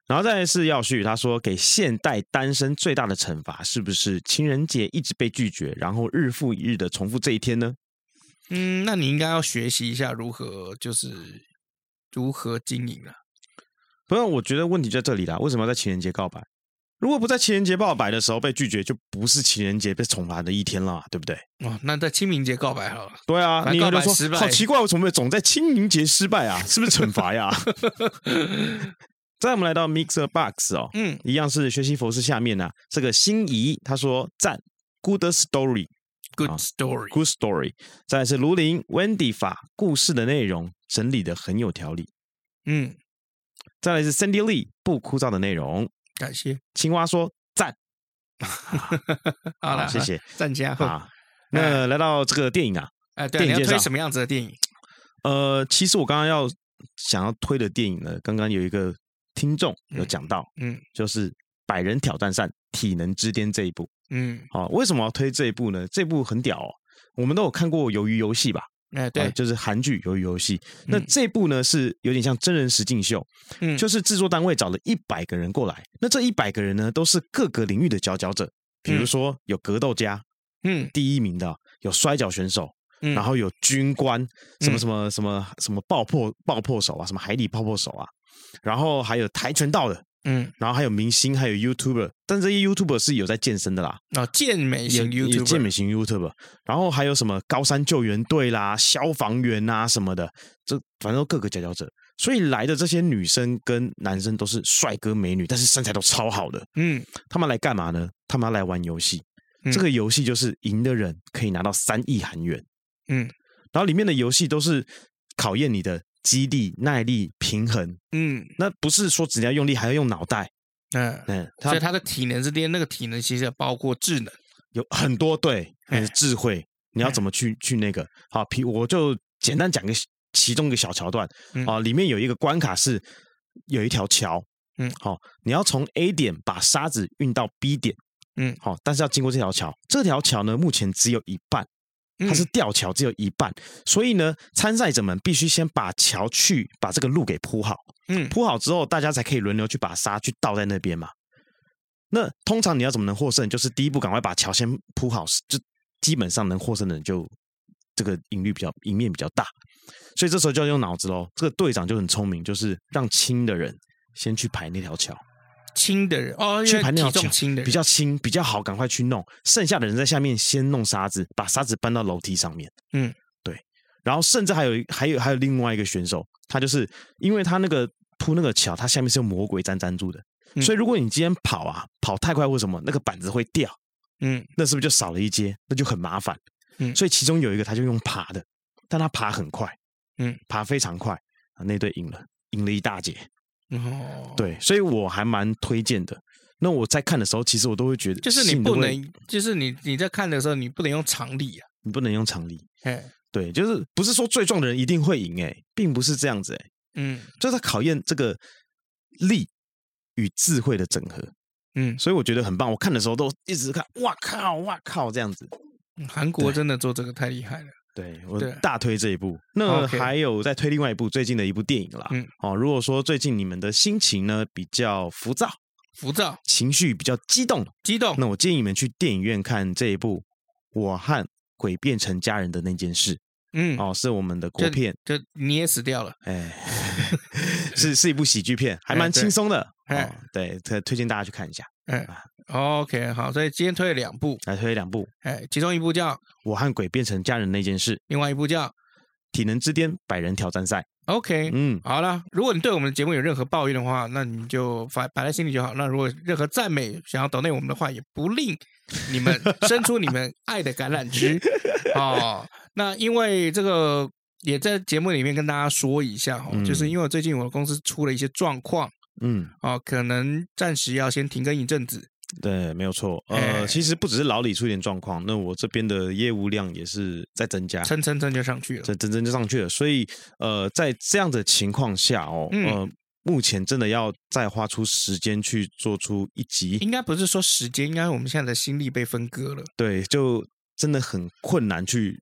然后再来是耀旭，他说给现代单身最大的惩罚是不是情人节一直被拒绝，然后日复一日的重复这一天呢？嗯，那你应该要学习一下如何就是如何经营啊。不是，我觉得问题就在这里啦，为什么要在情人节告白？如果不在情人节告白的时候被拒绝，就不是情人节被惩罚的一天了，对不对？哦，那在清明节告白好了。对啊，你有人说好奇怪，为什么总在清明节失败啊？<laughs> 是不是惩罚呀？再我们来到 Mixer Box 哦，嗯，一样是学习佛事下面呢、啊，这个心仪他说赞，Good story，Good story，Good story。再来是卢林 Wendy 法故事的内容整理的很有条理，嗯。再来是 Cindy Lee 不枯燥的内容。感谢青蛙说赞，<laughs> 好了，谢谢赞加哈。那来到这个电影啊，哎，电影介绍什么样子的电影？呃，其实我刚刚要想要推的电影呢，刚刚有一个听众有讲到，嗯，就是《百人挑战赛体能之巅》这一部，嗯，好，为什么要推这一部呢？这部很屌哦，我们都有看过《鱿鱼游戏》吧？哎，对，就是韩剧《鱿鱼游戏》。那这部呢是有点像真人实境秀，嗯，就是制作单位找了一百个人过来。那这一百个人呢，都是各个领域的佼佼者，比如说有格斗家，嗯，第一名的有摔跤选手，嗯，然后有军官，什么什么什么什么爆破爆破手啊，什么海底爆破手啊，然后还有跆拳道的。嗯，然后还有明星，还有 YouTuber，但这些 YouTuber 是有在健身的啦。啊、哦，健美型 YouTuber，健美型 YouTuber。然后还有什么高山救援队啦、消防员啊什么的，这反正都各个佼佼者。所以来的这些女生跟男生都是帅哥美女，但是身材都超好的。嗯，他们来干嘛呢？他们要来玩游戏。嗯、这个游戏就是赢的人可以拿到三亿韩元。嗯，然后里面的游戏都是考验你的。肌力、耐力、平衡，嗯，那不是说只要用力，还要用脑袋，嗯。嗯，所以他的体能这边，那个体能其实包括智能，有很多对，智慧，你要怎么去去那个？好，皮我就简单讲个其中一个小桥段啊，里面有一个关卡是有一条桥，嗯，好，你要从 A 点把沙子运到 B 点，嗯，好，但是要经过这条桥，这条桥呢目前只有一半。它是吊桥，只有一半，所以呢，参赛者们必须先把桥去把这个路给铺好，嗯，铺好之后，大家才可以轮流去把沙去倒在那边嘛。那通常你要怎么能获胜？就是第一步赶快把桥先铺好，就基本上能获胜的人就这个赢率比较赢面比较大。所以这时候就要用脑子喽。这个队长就很聪明，就是让轻的人先去排那条桥。轻的人哦，去排那条桥轻的比较轻比较好，赶快去弄。剩下的人在下面先弄沙子，把沙子搬到楼梯上面。嗯，对。然后甚至还有还有还有另外一个选手，他就是因为他那个铺那个桥，他下面是用魔鬼粘粘住的，嗯、所以如果你今天跑啊跑太快，为什么那个板子会掉？嗯，那是不是就少了一阶？那就很麻烦。嗯，所以其中有一个他就用爬的，但他爬很快，嗯，爬非常快啊，那队赢了，赢了一大截。哦，对，所以我还蛮推荐的。那我在看的时候，其实我都会觉得，就是你不能，就是你你在看的时候，你不能用常理啊，你不能用常理。哎，对，就是不是说最壮的人一定会赢，哎，并不是这样子，哎，嗯，就是考验这个力与智慧的整合，嗯，所以我觉得很棒。我看的时候都一直看，哇靠，哇靠，这样子。韩国真的做这个太厉害了。对，我大推这一部。那还有再推另外一部最近的一部电影啦。嗯，哦，如果说最近你们的心情呢比较浮躁，浮躁，情绪比较激动，激动，那我建议你们去电影院看这一部《我和鬼变成家人的那件事》。嗯，哦，是我们的国片，就，就你也死掉了。哎，<laughs> 是是一部喜剧片，还蛮轻松的。哎，哦、对，推推荐大家去看一下。哎，OK，好，所以今天推了两部，来推了两部。哎，其中一部叫《我和鬼变成家人那件事》，另外一部叫《体能之巅百人挑战赛》。OK，嗯，好了，如果你对我们的节目有任何抱怨的话，那你就摆摆在心里就好。那如果任何赞美想要抖内我们的话，也不吝你们 <laughs> 伸出你们爱的橄榄枝哦。那因为这个也在节目里面跟大家说一下哦，嗯、就是因为最近我的公司出了一些状况。嗯，哦，可能暂时要先停更一阵子。对，没有错。呃，其实不只是老李出点状况，那我这边的业务量也是在增加，蹭蹭蹭就上去了，蹭蹭蹭就上去了。所以，呃，在这样的情况下哦，嗯、呃，目前真的要再花出时间去做出一集，应该不是说时间，应该我们现在的心力被分割了。对，就真的很困难去。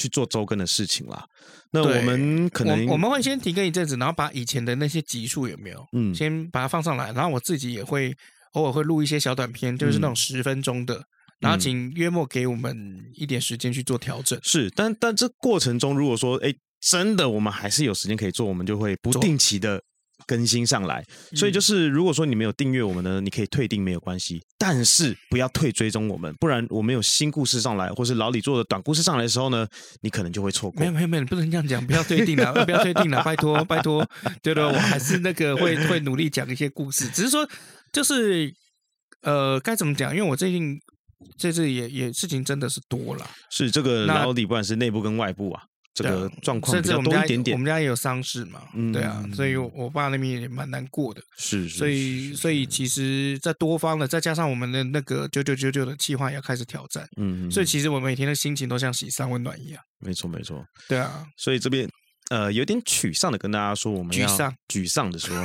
去做周更的事情啦。那我们可能我，我们会先停更一阵子，然后把以前的那些集数有没有，嗯，先把它放上来。然后我自己也会偶尔会录一些小短片，就是那种十分钟的。嗯、然后请约莫给我们一点时间去做调整。是，但但这过程中，如果说哎，真的我们还是有时间可以做，我们就会不定期的。更新上来，所以就是如果说你没有订阅我们呢，你可以退订没有关系，但是不要退追踪我们，不然我们有新故事上来，或是老李做的短故事上来的时候呢，你可能就会错过。没有没有没有，你不能这样讲，不要退订了，<laughs> 不要退订了，拜托 <laughs> 拜托，对的，我还是那个会会努力讲一些故事，只是说就是呃该怎么讲，因为我最近这次也也事情真的是多了，是这个老李不管是内部跟外部啊。这个状况比较多一点点，我们家也有丧事嘛，嗯、对啊，所以我爸那边也蛮难过的，是，所以所以其实，在多方的，再加上我们的那个九九九九的计划要开始挑战，嗯，所以其实我每天的心情都像洗三温暖一样，没错没错，对啊，所以这边呃有点沮丧的跟大家说，我们要沮丧沮丧的说，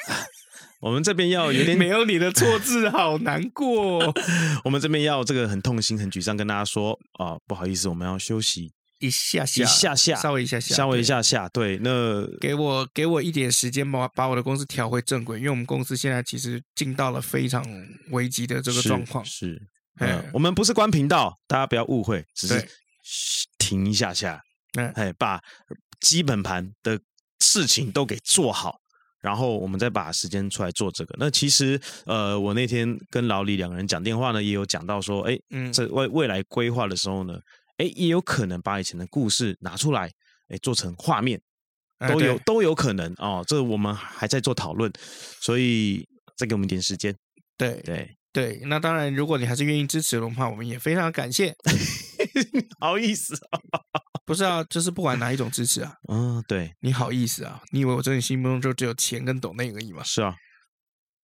<laughs> 我们这边要有点 <laughs> 没有你的错字，好难过，<laughs> 我们这边要这个很痛心很沮丧跟大家说啊、呃，不好意思，我们要休息。一下下，一下下，稍微一下下，稍微一下下，对，那给我给我一点时间，把把我的公司调回正轨，因为我们公司现在其实进到了非常危机的这个状况。是，是嗯，我们不是关频道，大家不要误会，只是停一下下，嗯，哎，把基本盘的事情都给做好，然后我们再把时间出来做这个。那其实，呃，我那天跟老李两个人讲电话呢，也有讲到说，哎，嗯，这未未来规划的时候呢。哎，也有可能把以前的故事拿出来，哎，做成画面，都有、哎、都有可能哦。这我们还在做讨论，所以再给我们一点时间。对对对，那当然，如果你还是愿意支持的话，我们也非常感谢。<laughs> 好意思啊？<laughs> 不是啊，就是不管哪一种支持啊。嗯，对，你好意思啊？你以为我在你心目中就只有钱跟抖内而已吗？是啊。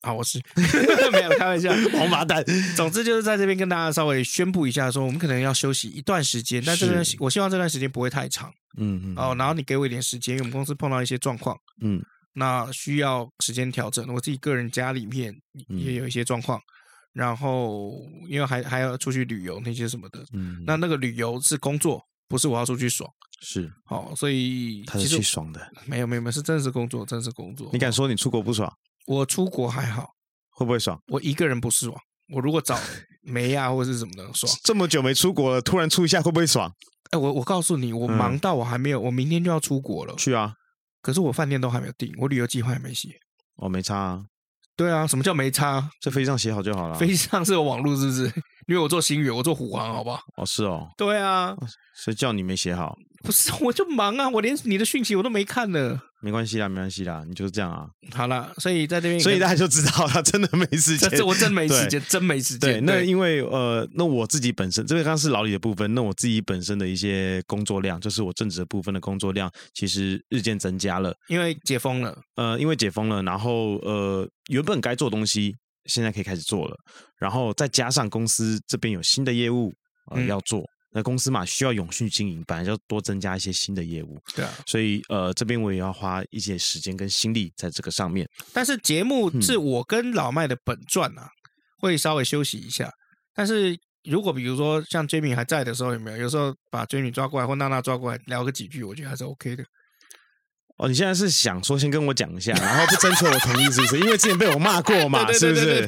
好，我是 <laughs> 没有开玩笑，<laughs> 王八蛋。总之就是在这边跟大家稍微宣布一下，说我们可能要休息一段时间，但这段我希望这段时间不会太长。嗯嗯。哦，然后你给我一点时间，因为我们公司碰到一些状况，嗯，那需要时间调整。我自己个人家里面也有一些状况，然后因为还还要出去旅游那些什么的，嗯，那那个旅游是工作，不是我要出去爽。是，哦，所以他是去爽的，没有没有没有，是真的是工作，真的是工作。你敢说你出国不爽？我出国还好，会不会爽？我一个人不爽。我如果找梅亚或者是什么的爽，这么久没出国了，突然出一下会不会爽？哎，我我告诉你，我忙到我还没有，嗯、我明天就要出国了。去啊！可是我饭店都还没有订，我旅游计划还没写。我、哦、没差啊。对啊，什么叫没差？在飞机上写好就好了。飞机上是有网络，是不是？<laughs> 因为我做星宇，我做虎航，好不好？哦，是哦。对啊，谁叫你没写好？不是，我就忙啊，我连你的讯息我都没看呢。没关系啦，没关系啦，你就是这样啊。好了，所以在这边，所以大家就知道他 <laughs> 真的没时间。这我真没时间，真没时间。对，那因为呃，那我自己本身这边刚刚是老李的部分，那我自己本身的一些工作量，就是我正职的部分的工作量，其实日渐增加了。因为解封了，呃，因为解封了，然后呃，原本该做东西现在可以开始做了，然后再加上公司这边有新的业务呃、嗯、要做，那公司嘛需要永续经营，本来就多增加一些新的业务，对啊，所以呃这边我也要花一些时间跟心力在这个上面。但是节目是我跟老麦的本传啊，嗯、会稍微休息一下。但是如果比如说像 Jamie 还在的时候，有没有有时候把 Jamie 抓过来或娜娜抓过来聊个几句，我觉得还是 OK 的。哦，你现在是想说先跟我讲一下，然后不征求我同意，是不是？因为之前被我骂过嘛，是不是？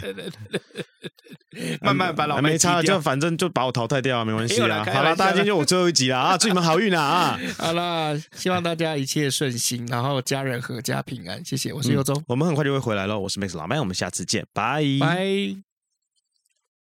慢慢把老没差，就反正就把我淘汰掉，没关系啦。好了，大家今天就我最后一集了啊！祝你们好运啊！啊，<laughs> 好了，希望大家一切顺心，然后家人阖家平安。谢谢，我是尤忠，我们很快就会回来了。我是 Max 老麦，我们下次见，拜拜。